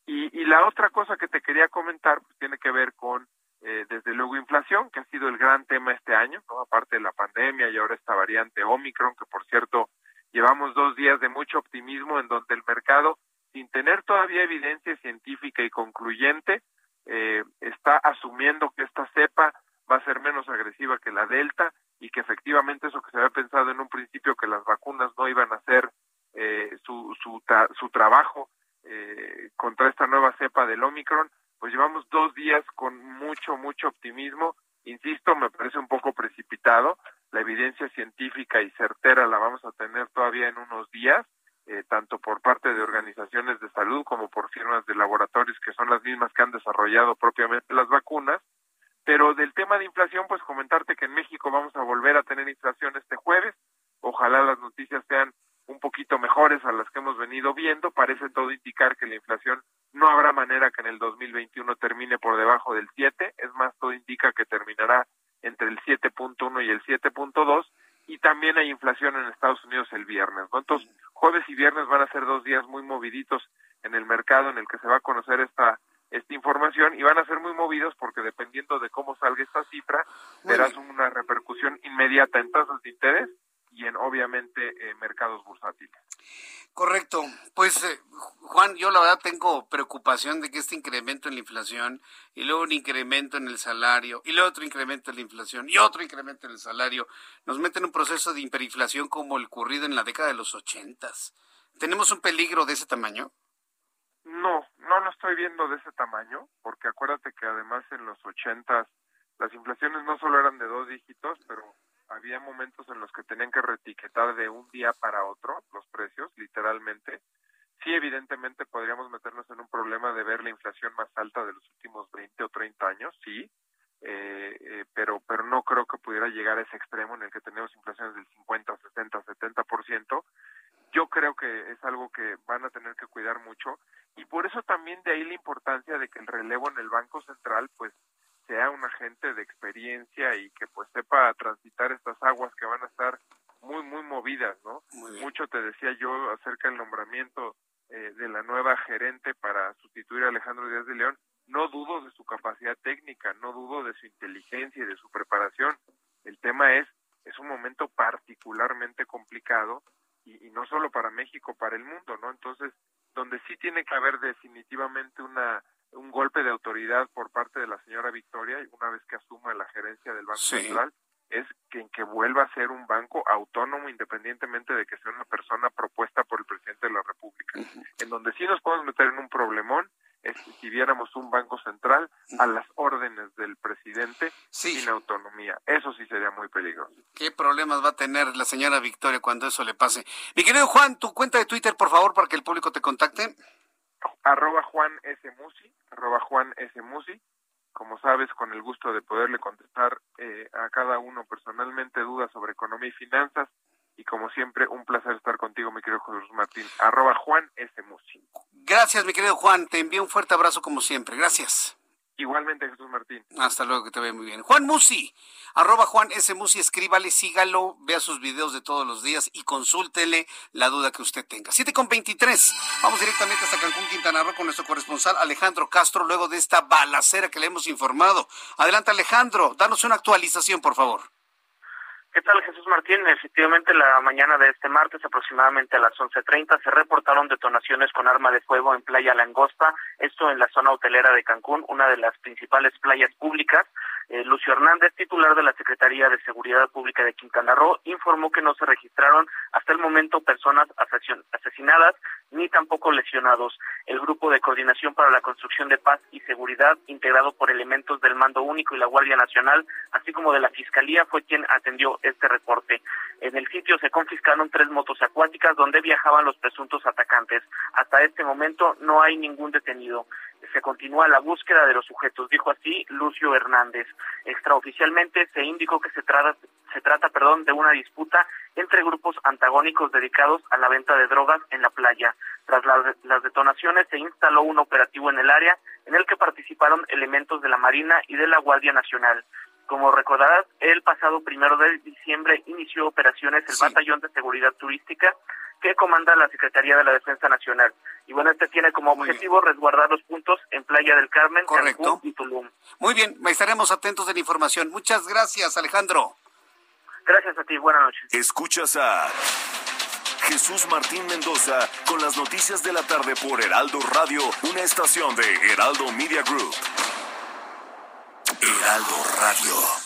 Y, y la otra cosa que te quería comentar pues, tiene que ver con, eh, desde luego, inflación, que ha sido el gran tema este año, ¿no? aparte de la pandemia y ahora esta variante Omicron, que por cierto llevamos dos días de mucho optimismo en donde el mercado, sin tener todavía evidencia científica y concluyente, eh, está asumiendo que esta cepa va a ser menos agresiva que la delta y que efectivamente eso que se había pensado en un principio que las vacunas no iban a hacer eh, su, su, su trabajo eh, contra esta nueva cepa del Omicron, pues llevamos dos días con mucho, mucho optimismo. Insisto, me parece un poco precipitado. La evidencia científica y certera la vamos a tener todavía en unos días, eh, tanto por parte de organizaciones de salud como por firmas de laboratorios que son las mismas que han desarrollado propiamente las vacunas. Pero del tema de inflación, pues comentarte que en México vamos a volver a tener inflación este jueves. Ojalá las noticias sean un poquito mejores a las que hemos venido viendo. Parece todo indicar que la inflación no habrá manera que en el 2021 termine por debajo del 7, es más, todo indica que terminará entre el 7.1 y el 7.2 y también hay inflación en Estados Unidos el viernes. ¿no? Entonces, jueves y viernes van a ser dos días muy moviditos en el mercado en el que se va a conocer esta esta información y van a ser muy movidos porque dependiendo de cómo salga esta cifra, verás una repercusión inmediata en tasas de interés y en obviamente eh, mercados bursátiles. Correcto. Pues eh, Juan, yo la verdad tengo preocupación de que este incremento en la inflación y luego un incremento en el salario y luego otro incremento en la inflación y otro incremento en el salario nos meten en un proceso de hiperinflación como el ocurrido en la década de los ochentas. ¿Tenemos un peligro de ese tamaño? No, no lo estoy viendo de ese tamaño, porque acuérdate que además en los ochentas las inflaciones no solo eran de dos dígitos, pero había momentos en los que tenían que retiquetar de un día para otro los precios, literalmente. sí evidentemente podríamos meternos en un problema de ver la inflación más alta de los últimos 20 o 30 años, sí, eh, eh, pero pero no creo que pudiera llegar a ese extremo en el que tenemos inflaciones del 50, 60, 70%. Yo creo que es algo que van a tener que cuidar mucho y por eso también de ahí la importancia de que el relevo en el Banco Central pues sea un agente de experiencia y que pues sepa transitar estas aguas que van a estar muy muy movidas, ¿no? Mucho te decía yo acerca del nombramiento eh, de la nueva gerente para sustituir a Alejandro Díaz de León no dudo de su capacidad técnica, no dudo de su inteligencia y de su preparación. El tema es, es un momento particularmente complicado y, no solo para México, para el mundo, ¿no? Entonces, donde sí tiene que haber definitivamente una un golpe de autoridad por parte de la señora Victoria una vez que asuma la gerencia del Banco Central es que en que vuelva a ser un banco autónomo independientemente de que sea una persona propuesta por el presidente de la República. En donde sí nos podemos meter en un problemón si viéramos un banco central a las órdenes del presidente sin autonomía. Eso sí sería muy peligroso. ¿Qué problemas va a tener la señora Victoria cuando eso le pase? Mi querido Juan, tu cuenta de Twitter, por favor, para que el público te contacte. Arroba Juan S. Musi, arroba Juan S. Musi. Como sabes, con el gusto de poderle contestar eh, a cada uno personalmente dudas sobre economía y finanzas, y como siempre, un placer estar contigo, mi querido Jesús Martín. Arroba Juan S. Musi. Gracias, mi querido Juan. Te envío un fuerte abrazo como siempre. Gracias. Igualmente, Jesús Martín. Hasta luego, que te vea muy bien. Juan Musi, arroba Juan S. Musi, escríbale, sígalo, vea sus videos de todos los días y consúltele la duda que usted tenga. 7 con 23. Vamos directamente hasta Cancún, Quintana Roo, con nuestro corresponsal Alejandro Castro, luego de esta balacera que le hemos informado. Adelante, Alejandro, danos una actualización, por favor. ¿Qué tal, Jesús Martín? Efectivamente, la mañana de este martes, aproximadamente a las 11.30, se reportaron detonaciones con arma de fuego en Playa Langosta, esto en la zona hotelera de Cancún, una de las principales playas públicas. Eh, Lucio Hernández, titular de la Secretaría de Seguridad Pública de Quintana Roo, informó que no se registraron hasta el momento personas asesinadas ni tampoco lesionados. El Grupo de Coordinación para la Construcción de Paz y Seguridad, integrado por elementos del Mando Único y la Guardia Nacional, así como de la Fiscalía, fue quien atendió este reporte. En el sitio se confiscaron tres motos acuáticas donde viajaban los presuntos atacantes. Hasta este momento no hay ningún detenido se continúa la búsqueda de los sujetos, dijo así Lucio Hernández. Extraoficialmente se indicó que se trata, se trata perdón, de una disputa entre grupos antagónicos dedicados a la venta de drogas en la playa. Tras las detonaciones se instaló un operativo en el área en el que participaron elementos de la Marina y de la Guardia Nacional. Como recordarás, el pasado primero de diciembre inició operaciones el Batallón de Seguridad Turística que comanda la Secretaría de la Defensa Nacional. Y bueno, este tiene como objetivo resguardar los puntos en Playa del Carmen, Cancún y Tulum. Muy bien, estaremos atentos de la información. Muchas gracias, Alejandro. Gracias a ti, buenas noches. Escuchas a Jesús Martín Mendoza con las noticias de la tarde por Heraldo Radio, una estación de Heraldo Media Group. Heraldo Radio.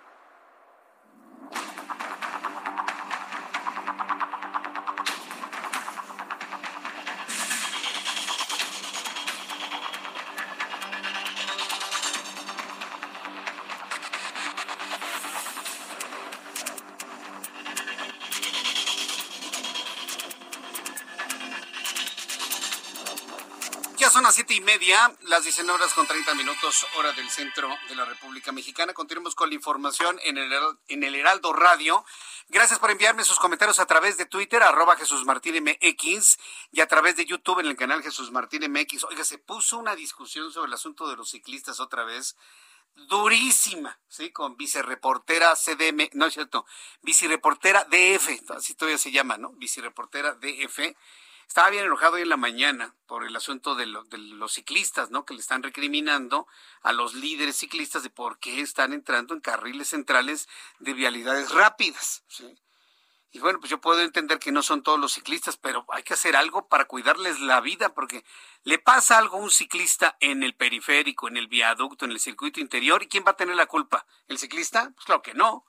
Las 19 horas con 30 minutos, hora del centro de la República Mexicana. Continuamos con la información en el, en el Heraldo Radio. Gracias por enviarme sus comentarios a través de Twitter, arroba Jesús Martín MX, y a través de YouTube en el canal Jesús Martín MX. Oiga, se puso una discusión sobre el asunto de los ciclistas otra vez durísima, ¿sí? Con vicereportera CDM, no es cierto, vicereportera DF, así todavía se llama, ¿no? Vicereportera DF estaba bien enojado hoy en la mañana por el asunto de, los ciclistas, ¿no? Que le están recriminando a los líderes ciclistas de por qué están entrando en carriles centrales de vialidades rápidas. Y bueno, pues yo puedo entender que no son todos los ciclistas, pero hay que hacer algo para cuidarles la vida, porque le pasa algo a un ciclista en el periférico, en el viaducto, en el circuito interior, ¿y quién va a tener la culpa? ¿El ciclista? Pues claro que no.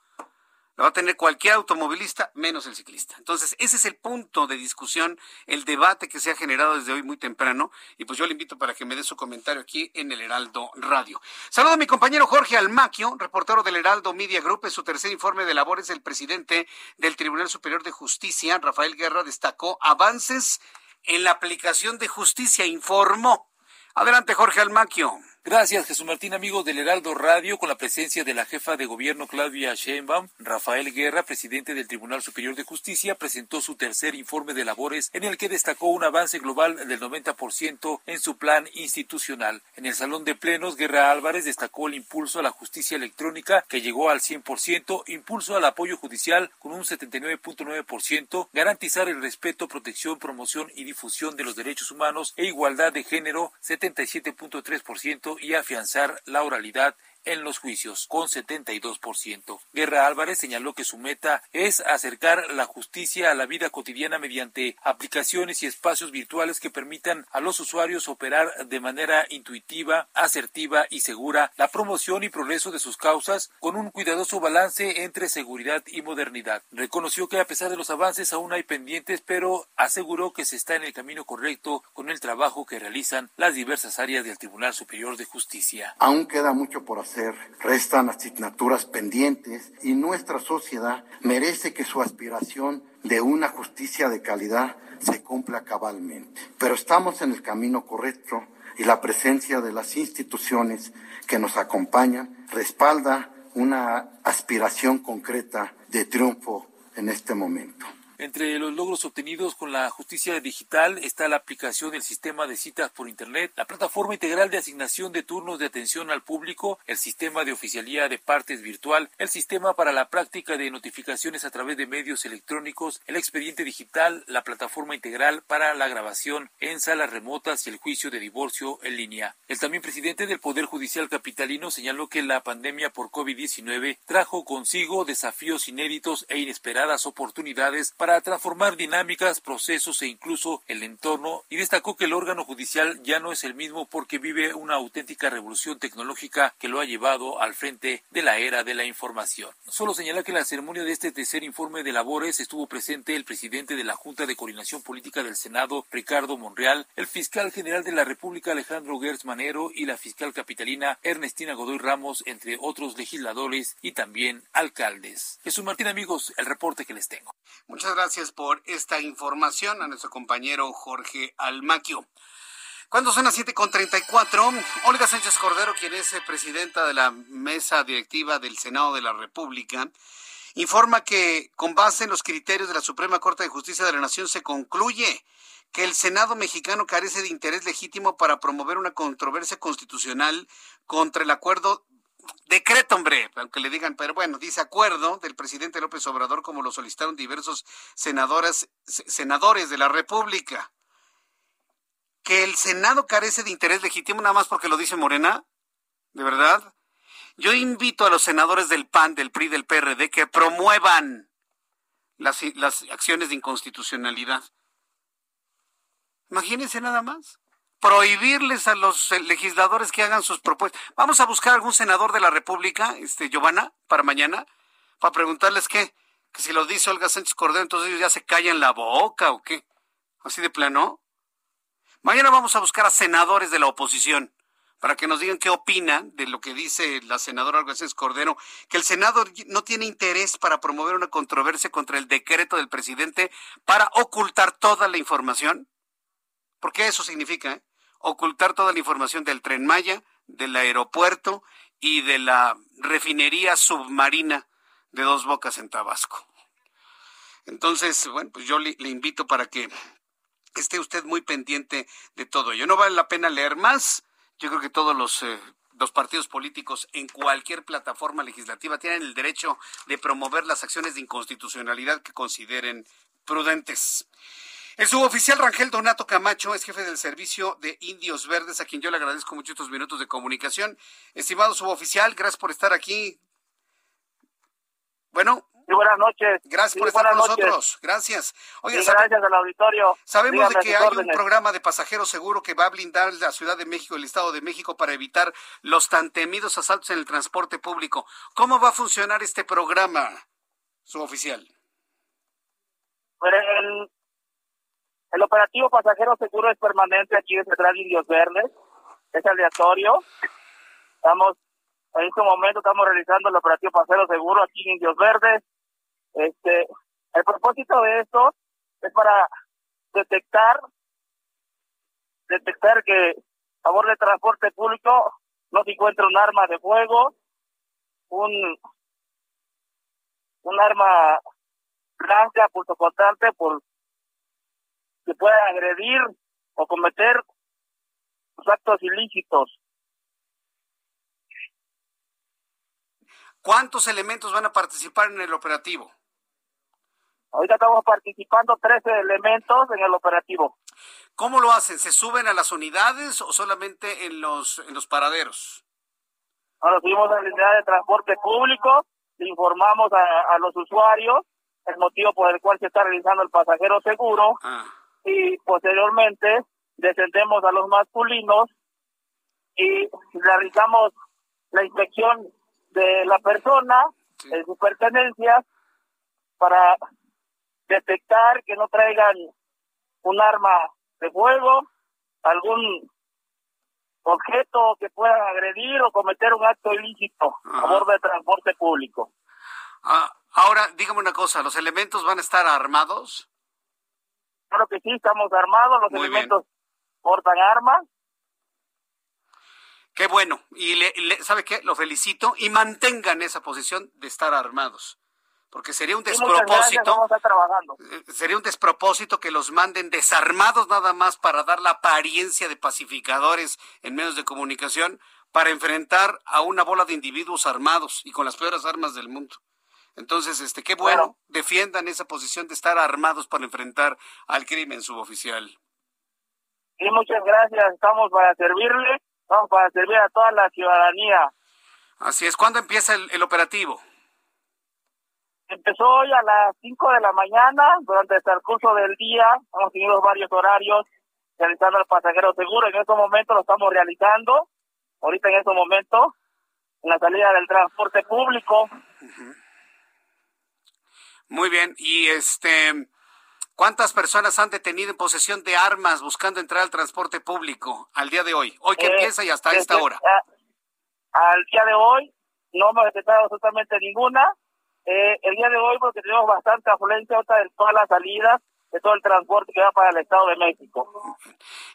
La va a tener cualquier automovilista menos el ciclista. Entonces, ese es el punto de discusión, el debate que se ha generado desde hoy muy temprano. Y pues yo le invito para que me dé su comentario aquí en el Heraldo Radio. Saludo a mi compañero Jorge Almaquio, reportero del Heraldo Media Group. En su tercer informe de labores, el presidente del Tribunal Superior de Justicia, Rafael Guerra, destacó avances en la aplicación de justicia, informó. Adelante, Jorge Almaquio. Gracias, Jesús Martín, amigos del Heraldo Radio, con la presencia de la jefa de gobierno Claudia Sheinbaum. Rafael Guerra, presidente del Tribunal Superior de Justicia, presentó su tercer informe de labores en el que destacó un avance global del 90% en su plan institucional. En el Salón de Plenos, Guerra Álvarez destacó el impulso a la justicia electrónica, que llegó al 100%, impulso al apoyo judicial con un 79.9%, garantizar el respeto, protección, promoción y difusión de los derechos humanos e igualdad de género, 77.3%, y afianzar la oralidad en los juicios, con 72%. Guerra Álvarez señaló que su meta es acercar la justicia a la vida cotidiana mediante aplicaciones y espacios virtuales que permitan a los usuarios operar de manera intuitiva, asertiva y segura la promoción y progreso de sus causas con un cuidadoso balance entre seguridad y modernidad. Reconoció que a pesar de los avances aún hay pendientes, pero aseguró que se está en el camino correcto con el trabajo que realizan las diversas áreas del Tribunal Superior de Justicia. Aún queda mucho por hacer restan asignaturas pendientes y nuestra sociedad merece que su aspiración de una justicia de calidad se cumpla cabalmente. Pero estamos en el camino correcto y la presencia de las instituciones que nos acompañan respalda una aspiración concreta de triunfo en este momento. Entre los logros obtenidos con la justicia digital está la aplicación del sistema de citas por Internet, la plataforma integral de asignación de turnos de atención al público, el sistema de oficialía de partes virtual, el sistema para la práctica de notificaciones a través de medios electrónicos, el expediente digital, la plataforma integral para la grabación en salas remotas y el juicio de divorcio en línea. El también presidente del Poder Judicial Capitalino señaló que la pandemia por COVID-19 trajo consigo desafíos inéditos e inesperadas oportunidades para transformar dinámicas, procesos e incluso el entorno y destacó que el órgano judicial ya no es el mismo porque vive una auténtica revolución tecnológica que lo ha llevado al frente de la era de la información. Solo señala que en la ceremonia de este tercer informe de labores estuvo presente el presidente de la Junta de Coordinación Política del Senado, Ricardo Monreal, el fiscal general de la República, Alejandro Gertz Manero, y la fiscal capitalina Ernestina Godoy Ramos, entre otros legisladores y también alcaldes. Jesús Martín, amigos, el reporte que les tengo. Muchas gracias por esta información a nuestro compañero Jorge Almaquio. Cuando son las 7.34, Olga Sánchez Cordero, quien es eh, presidenta de la mesa directiva del Senado de la República, informa que con base en los criterios de la Suprema Corte de Justicia de la Nación se concluye que el Senado mexicano carece de interés legítimo para promover una controversia constitucional contra el acuerdo decreto, hombre, aunque le digan, pero bueno, dice acuerdo del presidente López Obrador, como lo solicitaron diversos senadores de la República. Que el Senado carece de interés legítimo nada más porque lo dice Morena, ¿de verdad? Yo invito a los senadores del PAN, del PRI, del PRD que promuevan las, las acciones de inconstitucionalidad. Imagínense nada más prohibirles a los eh, legisladores que hagan sus propuestas. Vamos a buscar algún senador de la República, este Giovanna, para mañana, para preguntarles qué, que si lo dice Olga Sánchez Cordero, entonces ellos ya se callan la boca o qué. Así de plano. Mañana vamos a buscar a senadores de la oposición para que nos digan qué opinan de lo que dice la senadora Olga Sánchez Cordero, que el Senado no tiene interés para promover una controversia contra el decreto del presidente para ocultar toda la información. Porque eso significa, ¿eh? Ocultar toda la información del tren Maya, del aeropuerto y de la refinería submarina de dos bocas en Tabasco. Entonces, bueno, pues yo le, invito para que esté usted muy pendiente de todo ello. No vale la pena leer más. Yo creo que todos los, eh, los partidos políticos en cualquier plataforma legislativa tienen el derecho de promover las acciones de inconstitucionalidad que consideren prudentes. El suboficial Rangel Donato Camacho es jefe del servicio de Indios Verdes, a quien yo le agradezco mucho estos minutos de comunicación. Estimado suboficial, gracias por estar aquí. Bueno. buenas noches. Gracias por estar con nosotros. Gracias. gracias al auditorio. Sabemos de que hay un programa de pasajeros seguro que va a blindar la Ciudad de México el Estado de México para evitar los tan temidos asaltos en el transporte público. ¿Cómo va a funcionar este programa? suboficial. Pero el, el operativo pasajero seguro es permanente aquí en Central Indios Verdes, es aleatorio. Estamos, en este momento estamos realizando el operativo pasajero seguro aquí en Indios Verdes. Este, el propósito de esto es para detectar, detectar que a favor de transporte público no se encuentra un arma de fuego, un, un arma blanca, pulso constante, por que pueda agredir o cometer actos ilícitos. ¿Cuántos elementos van a participar en el operativo? Ahorita estamos participando 13 elementos en el operativo. ¿Cómo lo hacen? ¿Se suben a las unidades o solamente en los, en los paraderos? Ahora subimos a la unidad de transporte público, informamos a, los usuarios el motivo por el cual se está realizando el pasajero seguro ah. Y posteriormente descendemos a los masculinos y realizamos la inspección de la persona, de sus pertenencias, para detectar que no traigan un arma de fuego, algún objeto que puedan agredir o cometer un acto ilícito a bordo de transporte público. Ah, ahora, dígame una cosa, ¿los elementos van a estar armados? Claro que sí, estamos armados, los elementos portan armas. Qué bueno, y le, ¿sabe qué? Lo felicito y mantengan esa posición de estar armados porque sería un despropósito. Eh, sería un despropósito que los manden desarmados nada más para dar la apariencia de pacificadores en medios de comunicación para enfrentar a una bola de individuos armados y con las peores armas del mundo. Entonces, este, qué bueno, defiendan esa posición de estar armados para enfrentar al crimen suboficial. Sí, muchas gracias. Estamos para servirle, estamos para servir a toda la ciudadanía. Así es. ¿Cuándo empieza el operativo? Empezó hoy a las 5 de la mañana, durante el curso del día, hemos tenido varios horarios realizando el pasajero seguro. En estos momentos lo estamos realizando, ahorita en estos momentos, en la salida del transporte público. Muy bien, y este, ¿cuántas personas han detenido en posesión de armas buscando entrar al transporte público al día de hoy? Hoy que eh, empieza y hasta esta hora. al día de hoy no hemos detectado absolutamente ninguna eh, el día de hoy porque tenemos bastante afluencia de todas las salidas de todo el transporte que va para el Estado de México.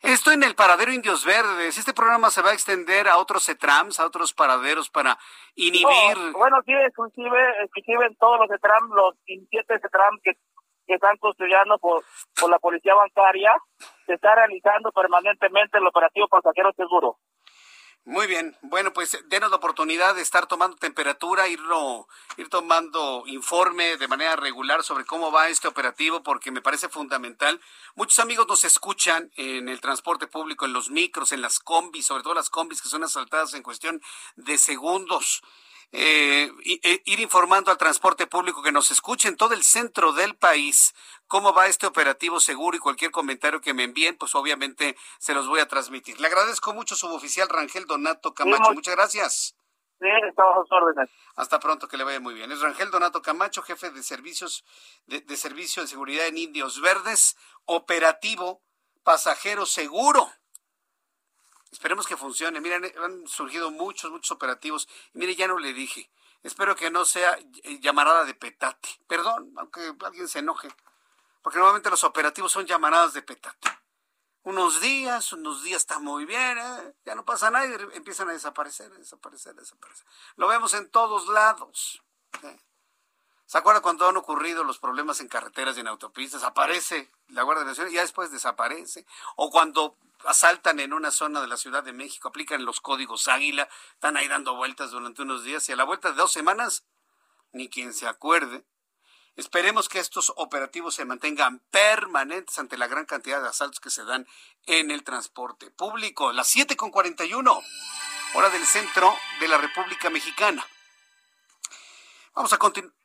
Esto en el paradero Indios Verdes. ¿Este programa se va a extender a otros CETRAMs, a otros paraderos para inhibir? bueno, sí, inclusive, inclusive en todos los CETRAM, los 17 CETRAM que, que están construyendo por, por la policía bancaria, se está realizando permanentemente el operativo pasajero seguro. Muy bien, bueno, pues denos la oportunidad de estar tomando temperatura, irlo, ir tomando informe de manera regular sobre cómo va este operativo, porque me parece fundamental. Muchos amigos nos escuchan en el transporte público, en los micros, en las combis, sobre todo las combis que son asaltadas en cuestión de segundos. Eh, eh, ir informando al transporte público que nos escuche en todo el centro del país cómo va este operativo seguro y cualquier comentario que me envíen, pues obviamente se los voy a transmitir. Le agradezco mucho, suboficial Rangel Donato Camacho. Muchas gracias. Sí, estamos órdenes. Hasta pronto, que le vaya muy bien. Es Rangel Donato Camacho, jefe de servicios de, de servicio de seguridad en Indios Verdes, operativo pasajero seguro. Esperemos que funcione. Miren, han surgido muchos, muchos operativos. Y mire, ya no le dije. Espero que no sea llamarada de petate. Perdón, aunque alguien se enoje. Porque normalmente los operativos son llamaradas de petate. Unos días, unos días está muy bien, ¿eh? ya no pasa nada y empiezan a desaparecer, a desaparecer, a desaparecer. Lo vemos en todos lados. ¿eh? ¿Se acuerda cuando han ocurrido los problemas en carreteras y en autopistas? Aparece la Guardia Nacional y ya después desaparece. O cuando asaltan en una zona de la Ciudad de México, aplican los códigos Águila, están ahí dando vueltas durante unos días y a la vuelta de dos semanas, ni quien se acuerde. Esperemos que estos operativos se mantengan permanentes ante la gran cantidad de asaltos que se dan en el transporte público. Las 7.41, hora del centro de la República Mexicana. Vamos a continuar.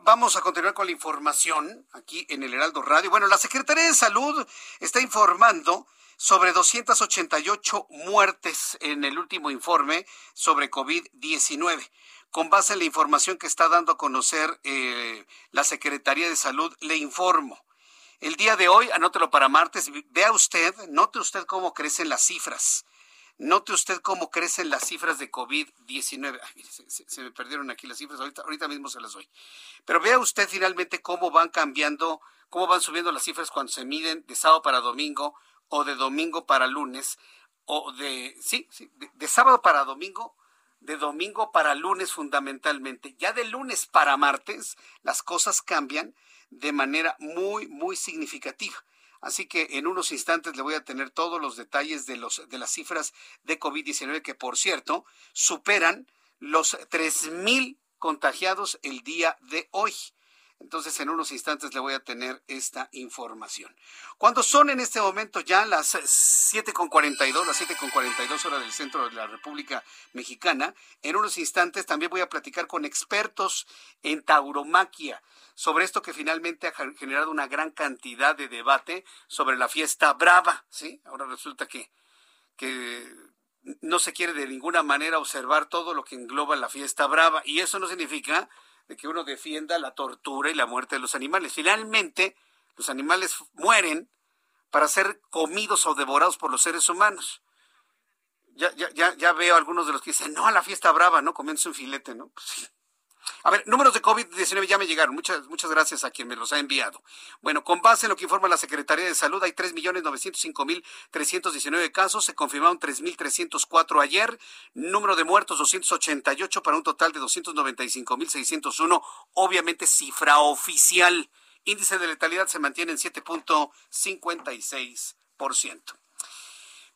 Vamos a continuar con la información aquí en el Heraldo Radio. Bueno, la Secretaría de Salud está informando sobre 288 muertes en el último informe sobre COVID-19 con base en la información que está dando a conocer eh, la Secretaría de Salud, le informo. El día de hoy, anótelo para martes, vea usted, note usted cómo crecen las cifras. Note usted cómo crecen las cifras de COVID-19. Se, se, me perdieron aquí las cifras, ahorita, ahorita mismo se las doy. Pero vea usted finalmente cómo van cambiando, cómo van subiendo las cifras cuando se miden de sábado para domingo o de domingo para lunes, o de, sí, sí de sábado para domingo de domingo para lunes fundamentalmente. Ya de lunes para martes las cosas cambian de manera muy, muy significativa. Así que en unos instantes le voy a tener todos los detalles de, los, de las cifras de COVID-19 que, por cierto, superan los 3.000 contagiados el día de hoy. Entonces, en unos instantes le voy a tener esta información. Cuando son en este momento ya las 7.42, las 7.42 horas del centro de la República Mexicana, en unos instantes también voy a platicar con expertos en tauromaquia sobre esto que finalmente ha generado una gran cantidad de debate sobre la fiesta brava, ¿sí? Ahora resulta que, que no se quiere de ninguna manera observar todo lo que engloba la fiesta brava y eso no significa de que uno defienda la tortura y la muerte de los animales. Finalmente, los animales mueren para ser comidos o devorados por los seres humanos. Ya, ya, ya, ya veo algunos de los que dicen, no, a la fiesta brava, ¿no? Comienza un filete, ¿no? Pues. A ver, números de COVID-19 ya me llegaron. Muchas, muchas gracias a quien me los ha enviado. Bueno, con base en lo que informa la Secretaría de Salud, hay 3.905.319 casos. Se confirmaron 3.304 ayer. Número de muertos 288 para un total de 295.601. Obviamente cifra oficial. Índice de letalidad se mantiene en 7.56%.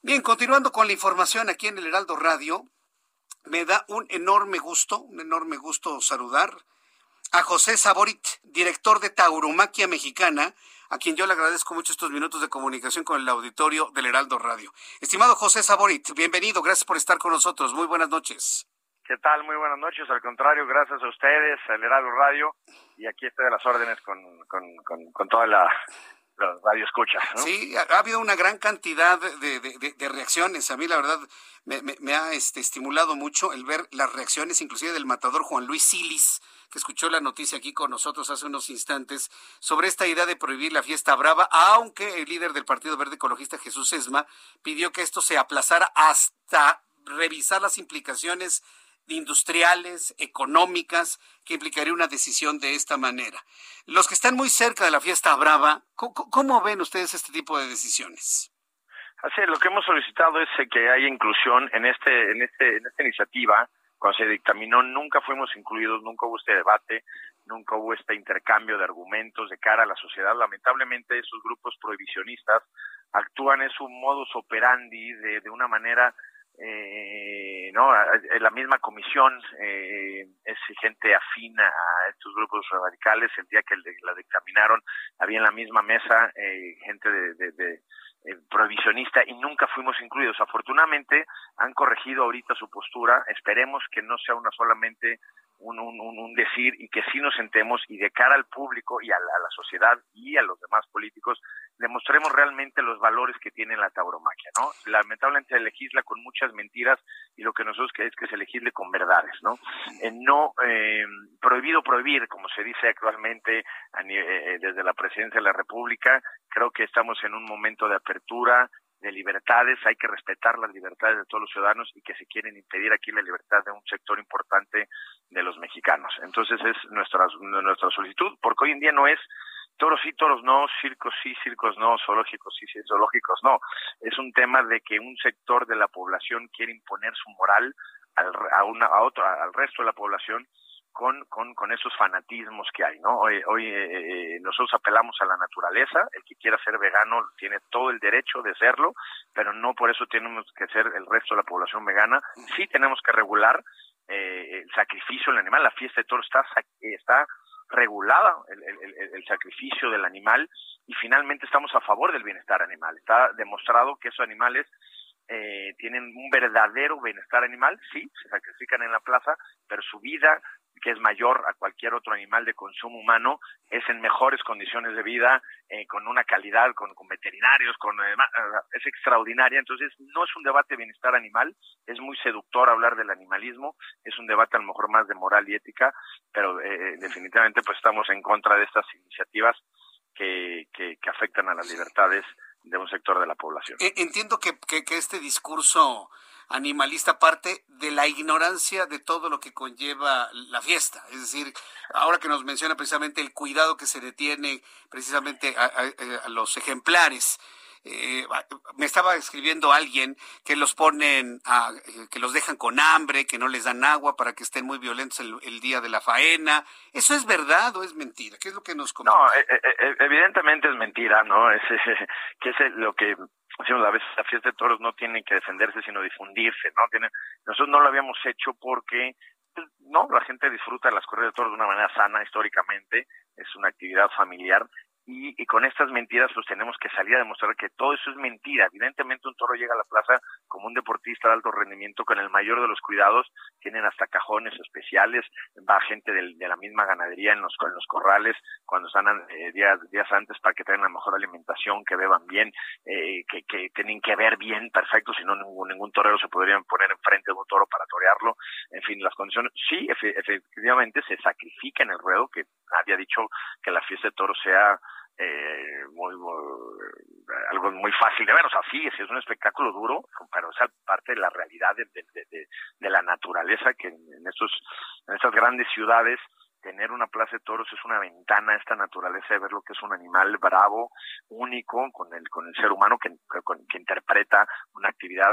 Bien, continuando con la información aquí en el Heraldo Radio, me da un enorme gusto, un enorme gusto saludar a José Saborit, director de Tauromaquia Mexicana, a quien yo le agradezco mucho estos minutos de comunicación con el auditorio del Heraldo Radio. Estimado José Saborit, bienvenido, gracias por estar con nosotros. Muy buenas noches. ¿Qué tal? Muy buenas noches. Al contrario, gracias a ustedes, al Heraldo Radio, y aquí estoy a las órdenes con, con, con, con toda la, radio escucha. Sí, ha, habido una gran cantidad de, de, reacciones. A mí, la verdad, me, me, ha este, estimulado mucho el ver las reacciones, inclusive del matador Juan Luis Silis, que escuchó la noticia aquí con nosotros hace unos instantes, sobre esta idea de prohibir la fiesta brava, aunque el líder del Partido Verde Ecologista, Jesús Esma, pidió que esto se aplazara hasta revisar las implicaciones industriales, económicas, que implicaría una decisión de esta manera. Los que están muy cerca de la fiesta brava, ¿cómo, ven ustedes este tipo de decisiones? Así, lo que hemos solicitado es que haya inclusión en este, en este, en esta iniciativa. Cuando se dictaminó, nunca fuimos incluidos, nunca hubo este debate, nunca hubo este intercambio de argumentos de cara a la sociedad. Lamentablemente, esos grupos prohibicionistas actúan en su modus operandi de, de una manera eh, no la misma comisión eh, es gente afina a estos grupos radicales el día que la dictaminaron había en la misma mesa eh, gente de, de, eh, prohibicionista y nunca fuimos incluidos. Afortunadamente han corregido ahorita su postura. Esperemos que no sea una solamente un, un, un, decir y que sí nos sentemos y de cara al público y a la, sociedad y a los demás políticos demostremos realmente los valores que tiene la tauromaquia, ¿no? Lamentablemente se legisla con muchas mentiras y lo que nosotros queremos es que se legisle con verdades, ¿no? no eh, prohibido prohibir, como se dice actualmente a, eh, desde la presidencia de la República, creo que estamos en un momento de apertura, de libertades, hay que respetar las libertades de todos los ciudadanos y que se quieren impedir aquí la libertad de un sector importante de los mexicanos. Entonces es nuestra, nuestra solicitud, porque hoy en día no es toros sí, toros no, circos sí, circos no, zoológicos sí, zoológicos no. Es un tema de que un sector de la población quiere imponer su moral al, a, una, a otro, al resto de la población con, con, con esos fanatismos que hay, ¿no? Hoy, hoy eh, eh, nosotros apelamos a la naturaleza, el que quiera ser vegano tiene todo el derecho de serlo, pero no por eso tenemos que ser el resto de la población vegana, sí tenemos que regular eh, el sacrificio del animal, la fiesta de toros está, está regulada el, el, el, sacrificio del animal y finalmente estamos a favor del bienestar animal. Está demostrado que esos animales eh, tienen un verdadero bienestar animal, sí, se sacrifican en la plaza, pero su vida que es mayor a cualquier otro animal de consumo humano, es en mejores condiciones de vida, eh, con una calidad, con, veterinarios, con eh, es extraordinaria. Entonces, no es un debate de bienestar animal, es muy seductor hablar del animalismo, es un debate a lo mejor más de moral y ética, pero eh, definitivamente pues estamos en contra de estas iniciativas que, que, que afectan a las libertades de un sector de la población. E, entiendo que, que, que este discurso animalista parte de la ignorancia de todo lo que conlleva la fiesta. Es decir, ahora que nos menciona precisamente el cuidado que se detiene precisamente a, los ejemplares. Eh, me estaba escribiendo alguien que los ponen, a, eh, que los dejan con hambre, que no les dan agua para que estén muy violentos el, día de la faena. ¿Eso es verdad o es mentira? ¿Qué es lo que nos comenta? No, eh, evidentemente es mentira, ¿no? Es, que es lo que decimos a veces la fiesta de toros no tiene que defenderse sino difundirse no tiene nosotros no lo habíamos hecho porque no la gente disfruta de las corridas de toros de una manera sana históricamente es una actividad familiar y, con estas mentiras pues tenemos que salir a demostrar que todo eso es mentira. Evidentemente un toro llega a la plaza como un deportista de alto rendimiento con el mayor de los cuidados, tienen hasta cajones especiales, va gente de la misma ganadería en los, en los corrales cuando están eh, días, días antes para que tengan la mejor alimentación, que beban bien, eh, que, que tienen que ver bien perfecto, si no ningún, ningún torero se podría poner enfrente de un toro para torearlo. En fin, las condiciones, sí, efectivamente se sacrifica en el ruedo, que nadie ha dicho que la fiesta de toro sea eh, muy, algo muy fácil de ver. O sea, sí, es un espectáculo duro, pero es parte de la realidad de, de, de, la naturaleza que en, estos, en estas grandes ciudades tener una plaza de toros es una ventana a esta naturaleza de ver lo que es un animal bravo, único, con el, con el ser humano que, que interpreta una actividad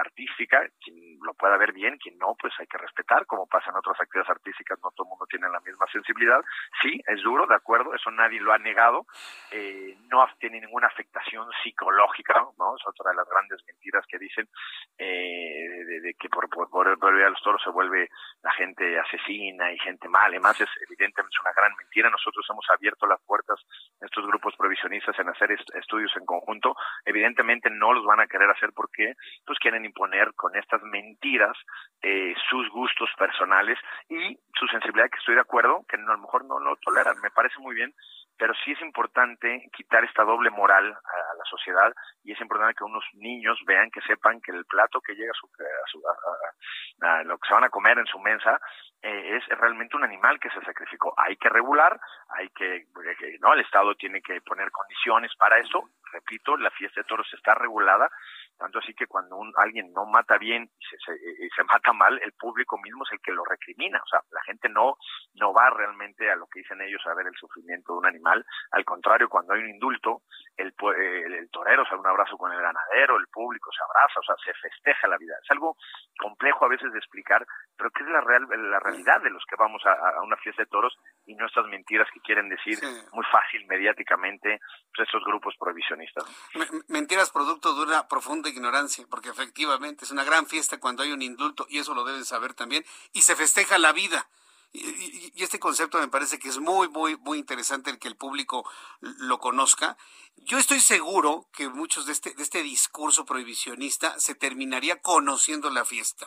artística, quien lo pueda ver bien, quien no, pues hay que respetar, como pasa en otras actividades artísticas, no todo el mundo tiene la misma sensibilidad. Sí, es duro, de acuerdo, eso nadie lo ha negado, eh, no tiene ninguna afectación psicológica, ¿no? Es otra de las grandes mentiras que dicen, eh, de, que por, por, ver a los toros se vuelve la gente asesina y gente mala es evidentemente una gran mentira. Nosotros hemos abierto las puertas a estos grupos provisionistas en hacer estudios en conjunto. Evidentemente no los van a querer hacer porque pues quieren imponer con estas mentiras eh, sus gustos personales y su sensibilidad, que estoy de acuerdo, que no, a lo mejor no lo toleran. Me parece muy bien, pero sí es importante quitar esta doble moral a, la sociedad y es importante que unos niños vean, que sepan que el plato que llega a, su, lo que se van a comer en su mesa eh, es realmente un animal que se sacrificó. Hay que regular, hay que, no, el Estado tiene que poner condiciones para eso. Repito, la fiesta de toros está regulada, tanto así que cuando un, alguien no mata bien y se, mata mal, el público mismo es el que lo recrimina. O sea, la gente no, no va realmente a lo que dicen ellos a ver el sufrimiento de un animal. Al contrario, cuando hay un indulto, el, el, torero se da un abrazo con el ganadero, el público se abraza, o sea, se festeja la vida. Es algo complejo a veces de explicar, pero que es la, real, la realidad de los que vamos a, una fiesta de toros y no estas mentiras que quieren decir muy fácil mediáticamente pues, estos grupos prohibicionistas. Mentiras producto de una profunda ignorancia, porque efectivamente es una gran fiesta cuando hay un indulto y eso lo deben saber también, y se festeja la vida. Y, este concepto me parece que es muy, muy, muy interesante el que el público lo conozca. Yo estoy seguro que muchos de este, de este discurso prohibicionista se terminaría conociendo la fiesta.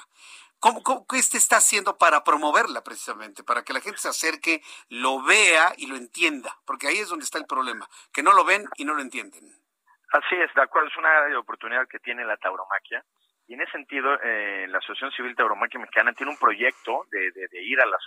¿Cómo, cómo, qué este está haciendo para promoverla precisamente? Para que la gente se acerque, lo vea y lo entienda. Porque ahí es donde está el problema, que no lo ven y no lo entienden. Así es, de acuerdo, es una oportunidad que tiene la tauromaquia. Y en ese sentido, eh, la Asociación Civil Tauromaquia Mexicana tiene un proyecto de, de, de ir a las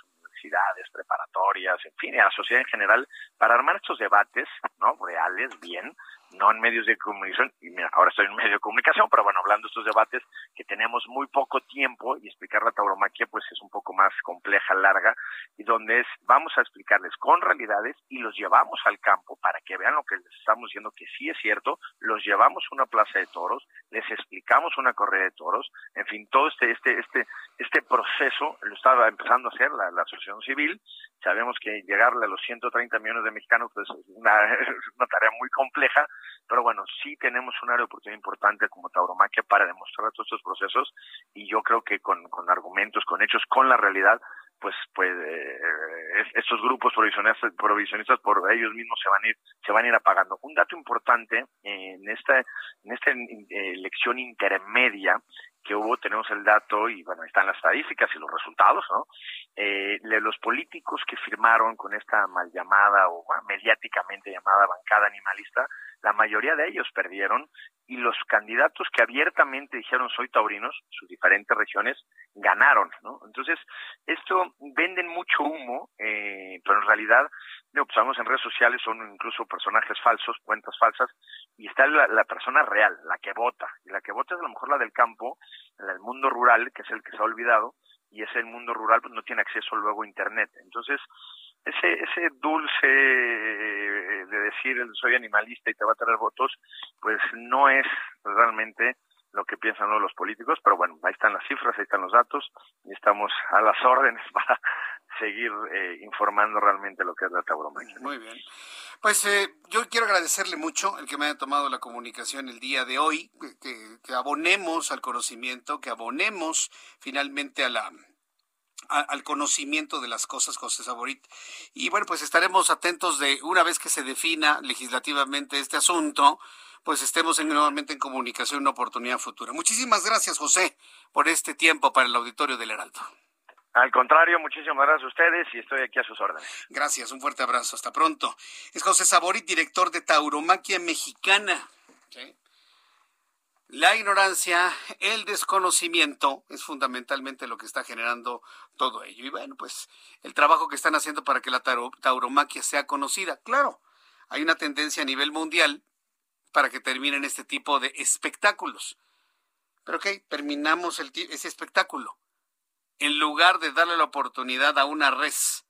preparatorias, en fin, a la sociedad en general, para armar estos debates, ¿no? Reales, bien, no en medios de comunicación, y mira, ahora estoy en medio de comunicación, pero bueno, hablando de estos debates que tenemos muy poco tiempo y explicar la tauromaquia pues es un poco más compleja, larga, y donde es, vamos a explicarles con realidades y los llevamos al campo para que vean lo que les estamos diciendo que sí es cierto, los llevamos a una plaza de toros, les explicamos una correa de toros, en fin, todo este, este, este, este proceso lo estaba empezando a hacer la, la asociación civil, sabemos que llegarle a los 130 millones de mexicanos pues es una, es una tarea muy compleja, pero bueno, sí tenemos un área de oportunidad importante como tauromaquia para demostrar todos estos procesos y yo creo que con, con argumentos, con hechos, con la realidad, pues pues eh, estos grupos provisionistas, provisionistas por ellos mismos se van a ir se van a ir apagando un dato importante en esta en esta eh, elección intermedia que hubo, tenemos el dato y bueno, están las estadísticas y los resultados, ¿no? Eh, los políticos que firmaron con esta mal llamada o mediáticamente llamada bancada animalista, la mayoría de ellos perdieron y los candidatos que abiertamente dijeron soy taurinos, sus diferentes regiones, ganaron, ¿no? Entonces, esto venden mucho humo, eh, pero en realidad, digo, pues en redes sociales son incluso personajes falsos, cuentas falsas, y está la, la, persona real, la que vota, y la que vota es a lo mejor la del campo, la del mundo rural, que es el que se ha olvidado, y ese mundo rural pues no tiene acceso luego a internet. Entonces, ese, ese dulce eh, de decir soy animalista y te va a traer votos, pues no es realmente lo que piensan los políticos, pero bueno, ahí están las cifras, ahí están los datos y estamos a las órdenes para seguir eh, informando realmente lo que es la tauromaquia. Muy bien. Pues eh, yo quiero agradecerle mucho el que me haya tomado la comunicación el día de hoy, que, que abonemos al conocimiento, que abonemos finalmente a la al conocimiento de las cosas, José Saborit. Y bueno, pues estaremos atentos de una vez que se defina legislativamente este asunto, pues estemos en, nuevamente en comunicación una oportunidad futura. Muchísimas gracias, José, por este tiempo para el auditorio del Heraldo. Al contrario, muchísimas gracias a ustedes y estoy aquí a sus órdenes. Gracias, un fuerte abrazo. Hasta pronto. Es José Saborit, director de Tauromaquia Mexicana. La ignorancia, el desconocimiento es fundamentalmente lo que está generando todo ello. Y bueno, pues el trabajo que están haciendo para que la tauromaquia sea conocida. Claro, hay una tendencia a nivel mundial para que terminen este tipo de espectáculos. Pero ok, terminamos ese espectáculo. En lugar de darle la oportunidad a una res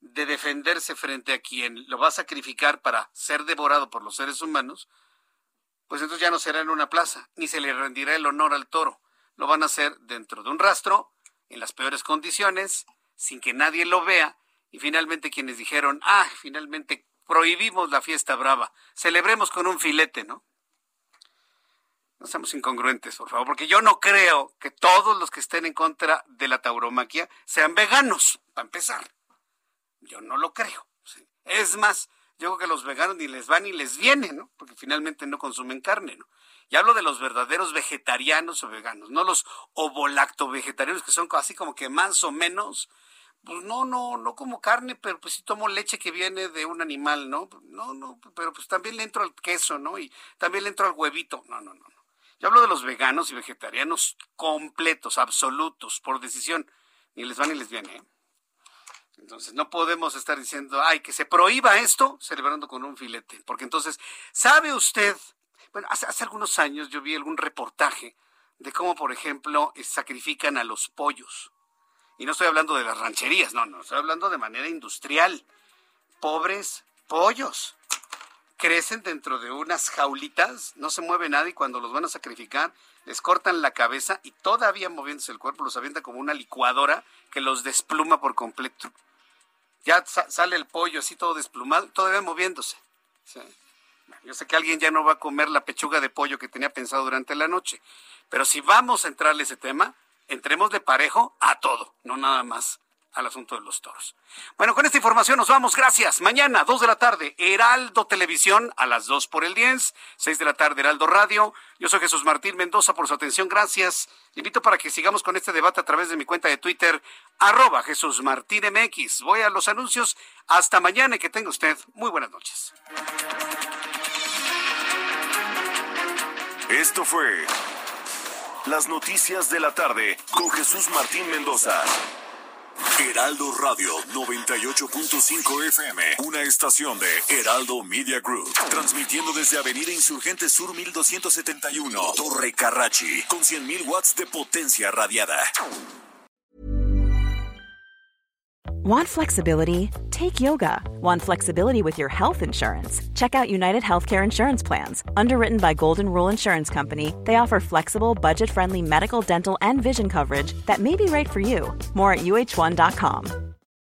de defenderse frente a quien lo va a sacrificar para ser devorado por los seres humanos, pues entonces ya no será en una plaza, ni se le rendirá el honor al toro. Lo van a hacer dentro de un rastro, en las peores condiciones, sin que nadie lo vea, y finalmente quienes dijeron, ah, finalmente prohibimos la fiesta brava, celebremos con un filete, ¿no? No seamos incongruentes, por favor, porque yo no creo que todos los que estén en contra de la tauromaquia sean veganos, para empezar. Yo no lo creo. Es más, yo creo que los veganos ni les va ni les viene, ¿no? Porque finalmente no consumen carne, ¿no? Y hablo de los verdaderos vegetarianos o veganos, no los ovolacto vegetarianos que son así como que más o menos, pues no, no, no como carne, pero pues sí tomo leche que viene de un animal, ¿no? No, no, pero pues también le entro al queso, ¿no? Y también le entro al huevito. No, no, no, no. Yo hablo de los veganos y vegetarianos completos, absolutos, por decisión. Ni les va ni les viene, ¿eh? Entonces, no podemos estar diciendo, ay, que se prohíba esto celebrando con un filete, porque entonces, ¿sabe usted? Bueno, hace, hace algunos años yo vi algún reportaje de cómo, por ejemplo, eh, sacrifican a los pollos. Y no estoy hablando de las rancherías, no, no, estoy hablando de manera industrial. Pobres pollos. Crecen dentro de unas jaulitas, no se mueve nada y cuando los van a sacrificar les cortan la cabeza y todavía moviéndose el cuerpo los avienta como una licuadora que los despluma por completo ya sale el pollo así todo desplumado, todavía moviéndose. Yo sé que alguien ya no va a comer la pechuga de pollo que tenía pensado durante la noche, pero si vamos a entrarle ese tema, entremos de parejo a todo, no nada más al asunto de los toros. Bueno, con esta información nos vamos. Gracias. Mañana, 2 de la tarde, Heraldo Televisión a las 2 por el 10, 6 de la tarde, Heraldo Radio. Yo soy Jesús Martín Mendoza por su atención. Gracias. invito para que sigamos con este debate a través de mi cuenta de Twitter, arroba Jesús Martín MX. Voy a los anuncios. Hasta mañana y que tenga usted muy buenas noches. Esto fue Las Noticias de la Tarde con Jesús Martín Mendoza. Heraldo Radio 98.5 FM, una estación de Heraldo Media Group, transmitiendo desde Avenida Insurgente Sur 1271, Torre Carrachi, con 100.000 watts de potencia radiada. Want flexibility? Take yoga. Want flexibility with your health insurance? Check out United Healthcare Insurance Plans. Underwritten by Golden Rule Insurance Company, they offer flexible, budget friendly medical, dental, and vision coverage that may be right for you. More at uh1.com.